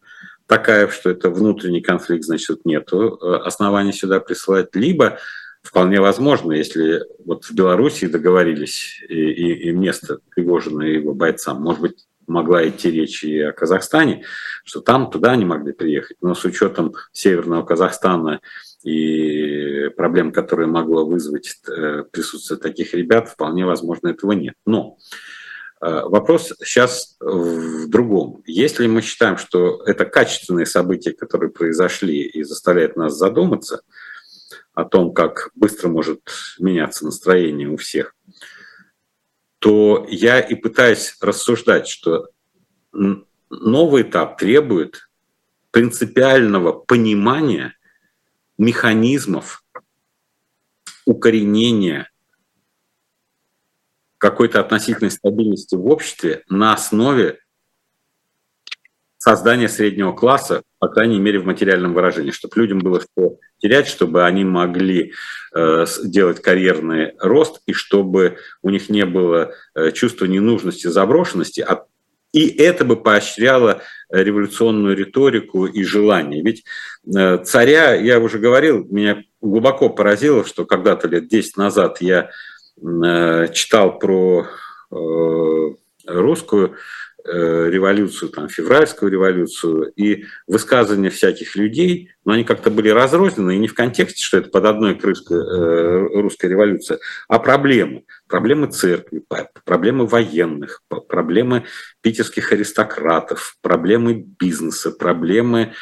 Такаев, что это внутренний конфликт, значит, нет э, оснований сюда присылать, либо вполне возможно, если вот в Беларуси договорились и, и, и место Пригожина и его бойцам, может быть, могла идти речь и о Казахстане, что там туда они могли приехать. Но с учетом Северного Казахстана и проблем, которые могло вызвать э, присутствие таких ребят, вполне возможно, этого нет. Но э, вопрос сейчас в другом. Если мы считаем, что это качественные события, которые произошли и заставляют нас задуматься о том, как быстро может меняться настроение у всех, то я и пытаюсь рассуждать, что новый этап требует принципиального понимания механизмов укоренения какой-то относительной стабильности в обществе на основе создания среднего класса, по крайней мере, в материальном выражении, чтобы людям было что терять, чтобы они могли э, делать карьерный рост и чтобы у них не было э, чувства ненужности, заброшенности, а и это бы поощряло революционную риторику и желание. Ведь э, царя, я уже говорил, меня глубоко поразило, что когда-то лет 10 назад я э, читал про э, русскую Э, революцию, там, февральскую революцию, и высказывания всяких людей, но они как-то были разрознены, и не в контексте, что это под одной крышкой э, русская революция, а проблемы. Проблемы церкви, проблемы военных, проблемы питерских аристократов, проблемы бизнеса, проблемы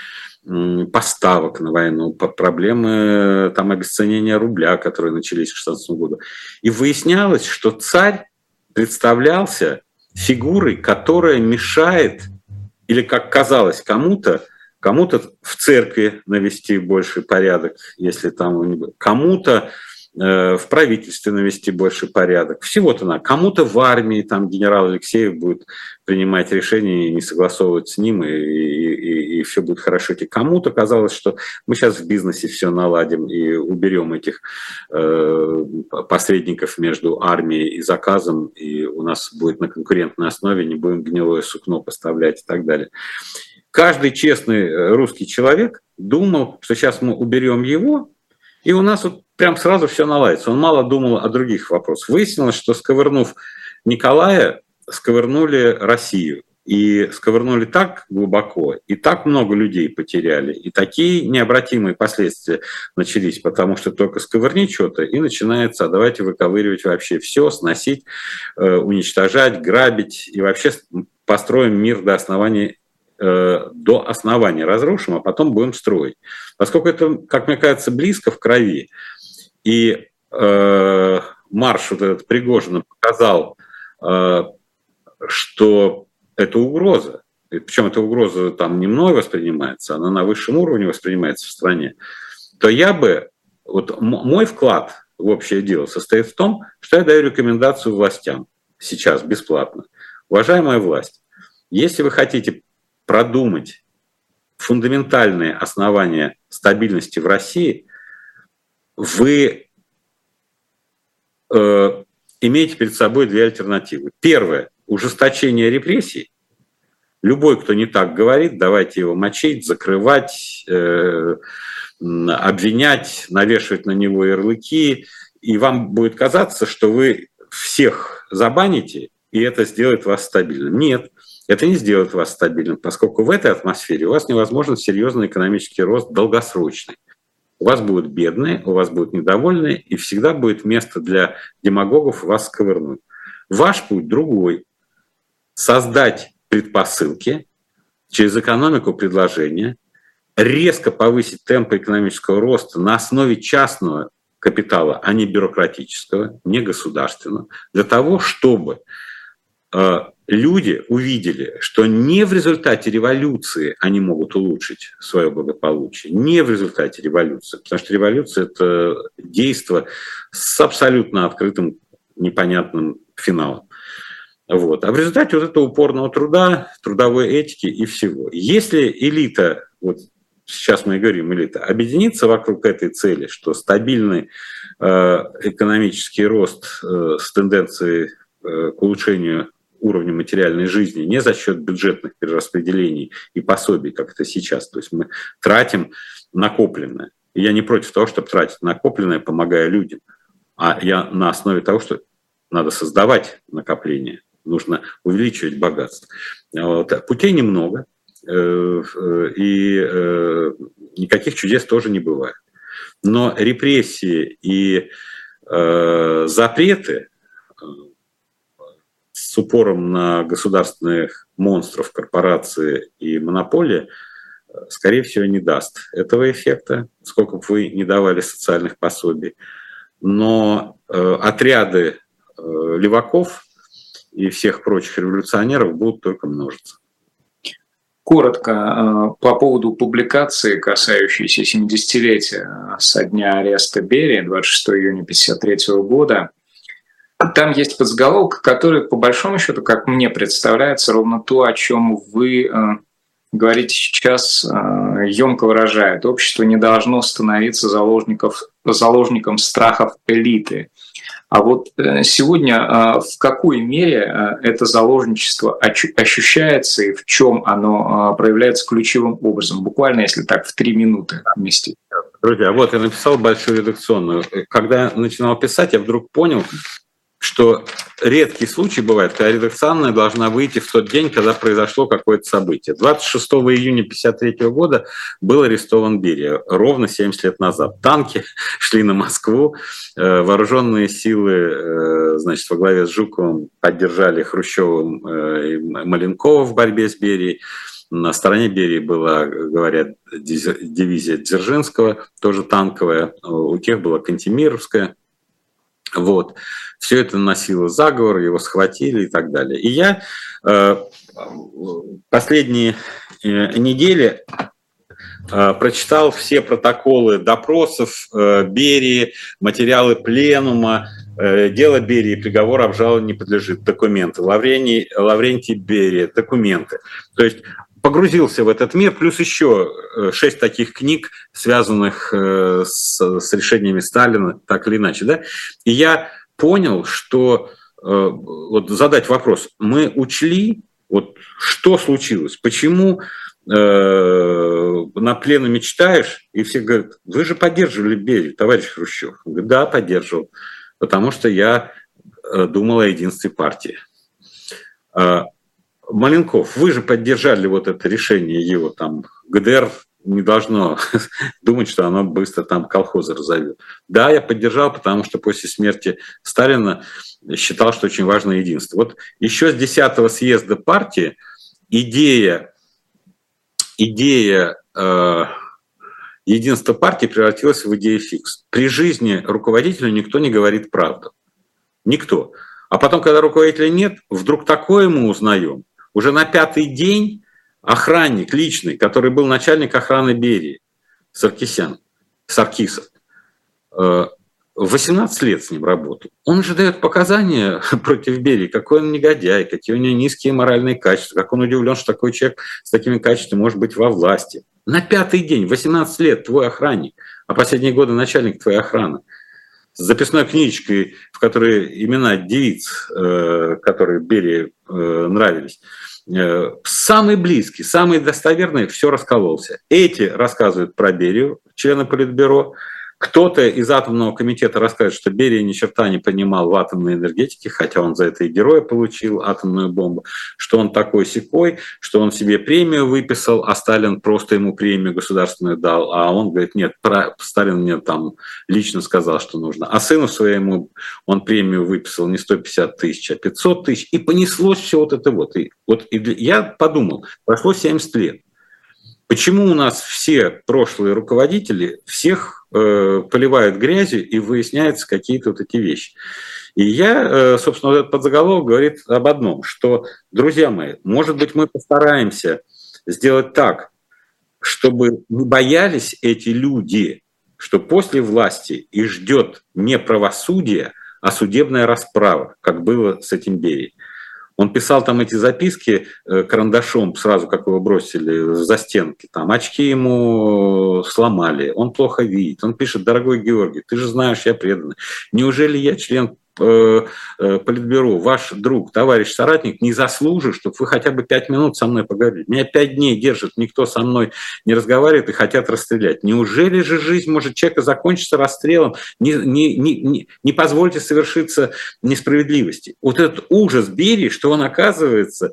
поставок на войну, проблемы там, обесценения рубля, которые начались к 16 году. И выяснялось, что царь представлялся фигурой, которая мешает, или как казалось кому-то, кому-то в церкви навести больший порядок, если там кому-то Э, в правительстве навести больше порядок. Всего-то надо. Кому-то в армии, там генерал Алексеев будет принимать решения и не согласовывать с ним, и, и все будет хорошо. И кому-то казалось, что мы сейчас в бизнесе все наладим и уберем этих э, посредников между армией и заказом, и у нас будет на конкурентной основе, не будем гнилое сукно поставлять и так далее. Каждый честный э, русский человек думал, что сейчас мы уберем его, и у нас вот прям сразу все наладится. Он мало думал о других вопросах. Выяснилось, что сковырнув Николая, сковырнули Россию. И сковырнули так глубоко, и так много людей потеряли, и такие необратимые последствия начались, потому что только сковырни что-то, и начинается, а давайте выковыривать вообще все, сносить, э, уничтожать, грабить, и вообще построим мир до основания Э, до основания разрушим, а потом будем строить. Поскольку это, как мне кажется, близко в крови, и э, марш вот этот Пригожина показал, э, что это угроза, причем эта угроза там не мной воспринимается, она на высшем уровне воспринимается в стране, то я бы, вот мой вклад в общее дело состоит в том, что я даю рекомендацию властям сейчас бесплатно. Уважаемая власть, если вы хотите продумать фундаментальные основания стабильности в России, вы э, имеете перед собой две альтернативы. Первое – ужесточение репрессий. Любой, кто не так говорит, давайте его мочить, закрывать, э, обвинять, навешивать на него ярлыки, и вам будет казаться, что вы всех забаните, и это сделает вас стабильным. Нет, это не сделает вас стабильным, поскольку в этой атмосфере у вас невозможен серьезный экономический рост долгосрочный. У вас будут бедные, у вас будут недовольные, и всегда будет место для демагогов вас сковырнуть. Ваш путь другой. Создать предпосылки через экономику предложения, резко повысить темпы экономического роста на основе частного капитала, а не бюрократического, не государственного, для того, чтобы э, люди увидели, что не в результате революции они могут улучшить свое благополучие, не в результате революции, потому что революция – это действие с абсолютно открытым, непонятным финалом. Вот. А в результате вот этого упорного труда, трудовой этики и всего. Если элита, вот сейчас мы и говорим элита, объединится вокруг этой цели, что стабильный э, экономический рост э, с тенденцией э, к улучшению уровня материальной жизни не за счет бюджетных перераспределений и пособий, как это сейчас. То есть мы тратим накопленное. Я не против того, чтобы тратить накопленное, помогая людям. А я на основе того, что надо создавать накопление, нужно увеличивать богатство. Вот. Путей немного, э, и э, никаких чудес тоже не бывает. Но репрессии и э, запреты с упором на государственных монстров, корпорации и монополии, скорее всего, не даст этого эффекта, сколько бы вы не давали социальных пособий. Но э, отряды э, леваков и всех прочих революционеров будут только множиться. Коротко э, по поводу публикации, касающейся 70-летия со дня ареста Берии, 26 июня 1953 года. Там есть подзаголовок, который, по большому счету, как мне представляется, ровно то, о чем вы э, говорите сейчас, э, емко выражает. Общество не должно становиться заложников, заложником страхов элиты. А вот э, сегодня э, в какой мере э, это заложничество ощущается и в чем оно проявляется ключевым образом? Буквально, если так, в три минуты вместе. Друзья, вот я написал большую редакционную. Когда начинал писать, я вдруг понял, что редкий случай бывает, когда редакционная должна выйти в тот день, когда произошло какое-то событие. 26 июня 1953 года был арестован Берия, ровно 70 лет назад. Танки шли на Москву, э, вооруженные силы, э, значит, во главе с Жуковым поддержали Хрущевым э, и Маленкова в борьбе с Берией. На стороне Берии была, говорят, дивизия Дзержинского, тоже танковая, у тех была Кантемировская. Вот. Все это носило заговор, его схватили и так далее. И я э, последние э, недели э, прочитал все протоколы допросов Берии, материалы пленума, дело Берии, приговор обжалованию не подлежит, документы, Лаврений, Лаврентий Берия, документы. То есть погрузился в этот мир, плюс еще э, шесть таких книг, связанных э, с, с решениями Сталина, так или иначе. Да? И я понял, что э, вот задать вопрос, мы учли, вот что случилось, почему на пленуме читаешь, и все говорят, вы же поддерживали Берию, товарищ Хрущев. Он говорит, да, поддерживал, потому что я думал о единстве партии. Маленков, вы же поддержали вот это решение его там ГДР не должно думать, что оно быстро там колхозы разовьет. Да, я поддержал, потому что после смерти Сталина считал, что очень важно единство. Вот еще с 10 съезда партии идея, идея э, единства партии превратилась в идею фикс. При жизни руководителю никто не говорит правду. Никто. А потом, когда руководителя нет, вдруг такое мы узнаем. Уже на пятый день охранник личный, который был начальник охраны Берии, Саркисян, Саркисов, 18 э, лет с ним работал. Он же дает показания против Берии, какой он негодяй, какие у него низкие моральные качества, как он удивлен, что такой человек с такими качествами может быть во власти. На пятый день, 18 лет, твой охранник, а последние годы начальник твоей охраны с записной книжечкой, в которой имена девиц, э, которые Берии э, нравились, Э, самый близкий, самый достоверный, все раскололся. Эти рассказывают про Берию, члены Политбюро, Кто-то из атомного комитета расскажет, что Берия ни черта не понимал в атомной энергетике, хотя он за это и героя получил, атомную бомбу, что он такой секой, что он себе премию выписал, а Сталин просто ему премию государственную дал, а он говорит, нет, Сталин мне там лично сказал, что нужно. А сыну своему он премию выписал не 150 тысяч, а 500 тысяч, и понеслось все вот это вот. И, вот и я подумал, прошло 70 лет, Почему у нас все прошлые руководители всех э, поливают грязью и выясняются какие-то вот эти вещи? И я, э, собственно, вот этот подзаголовок говорит об одном, что, друзья мои, может быть, мы постараемся сделать так, чтобы не боялись эти люди, что после власти их ждет не правосудие, а судебная расправа, как было с этим Берией. Он писал там эти записки э, карандашом сразу, как его бросили за стенки. Там очки ему сломали, он плохо видит. Он пишет, дорогой Георгий, ты же знаешь, я преданный. Неужели я член Э, э, политбюро, ваш друг, товарищ, соратник не заслужит, чтобы вы хотя бы пять минут со мной поговорили. Меня пять дней держит, никто со мной не разговаривает и хотят расстрелять. Неужели же жизнь может человека закончиться расстрелом? Не, не, не, не, не позвольте совершиться несправедливости. Вот этот ужас Берии, что он оказывается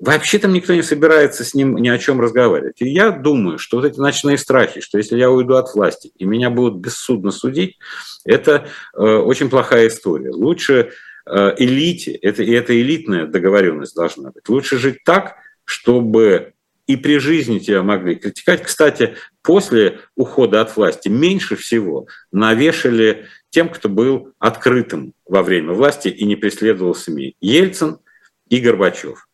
Вообще там никто не собирается с ним ни о чем разговаривать. И я думаю, что вот эти ночные страхи, что если я уйду от власти и меня будут бессудно судить, это э, очень плохая история. Лучше э, элите, это, и это элитная договоренность должна быть, лучше жить так, чтобы и при жизни тебя могли критиковать. Кстати, после ухода от власти меньше всего навешали тем, кто был открытым во время власти и не преследовал СМИ. Ельцин и Горбачев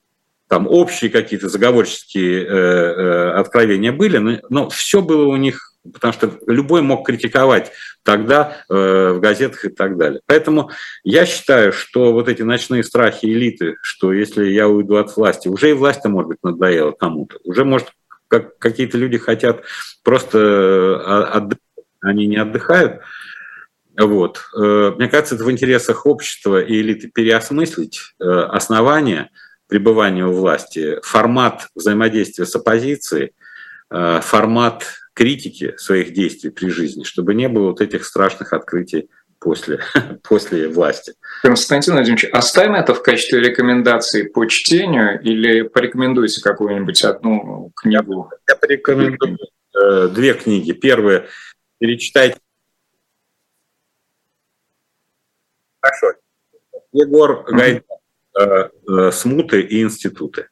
там общие какие-то заговорческие э, э, откровения были, но, но все было у них, потому что любой мог критиковать тогда э, в газетах и так далее. Поэтому я считаю, что вот эти ночные страхи элиты, что если я уйду от власти, уже и власть-то, может быть, надоела кому-то, уже, может, как, какие-то люди хотят просто э, отдыхать, они не отдыхают. Вот. Э, мне кажется, это в интересах общества и элиты переосмыслить основания, пребывания у власти, формат взаимодействия с оппозицией, э, формат критики своих действий при жизни, чтобы не было вот этих страшных открытий после, после власти. Константин Владимирович, оставим это в качестве рекомендации по чтению или порекомендуйте какую-нибудь одну книгу? Я порекомендую э, две книги. Первая – перечитайте. Хорошо. Егор э, смуты и институты.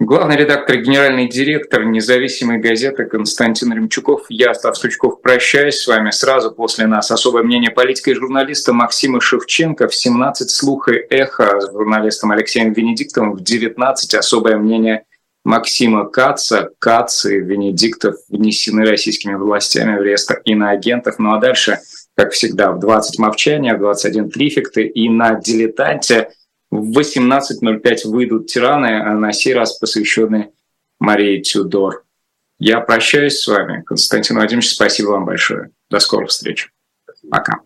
Главный редактор, генеральный директор независимой газеты Константин Ремчуков. Я, Став Сучков, прощаюсь с вами. Сразу после нас особое мнение политика и журналиста Максима Шевченко. В 17 слух и эхо с журналистом Алексеем Венедиктовым. В 19 особое мнение Максима Каца. Кац и Венедиктов внесены российскими властями в реестр иноагентов. Ну а дальше как всегда, в 20 молчания, в 21 трифекты, и на «Дилетанте» в 18.05 выйдут «Тираны», а на сей раз посвященные Марии Тюдор. Я прощаюсь с вами. Константин Владимирович, спасибо вам большое. До скорых встреч. Пока.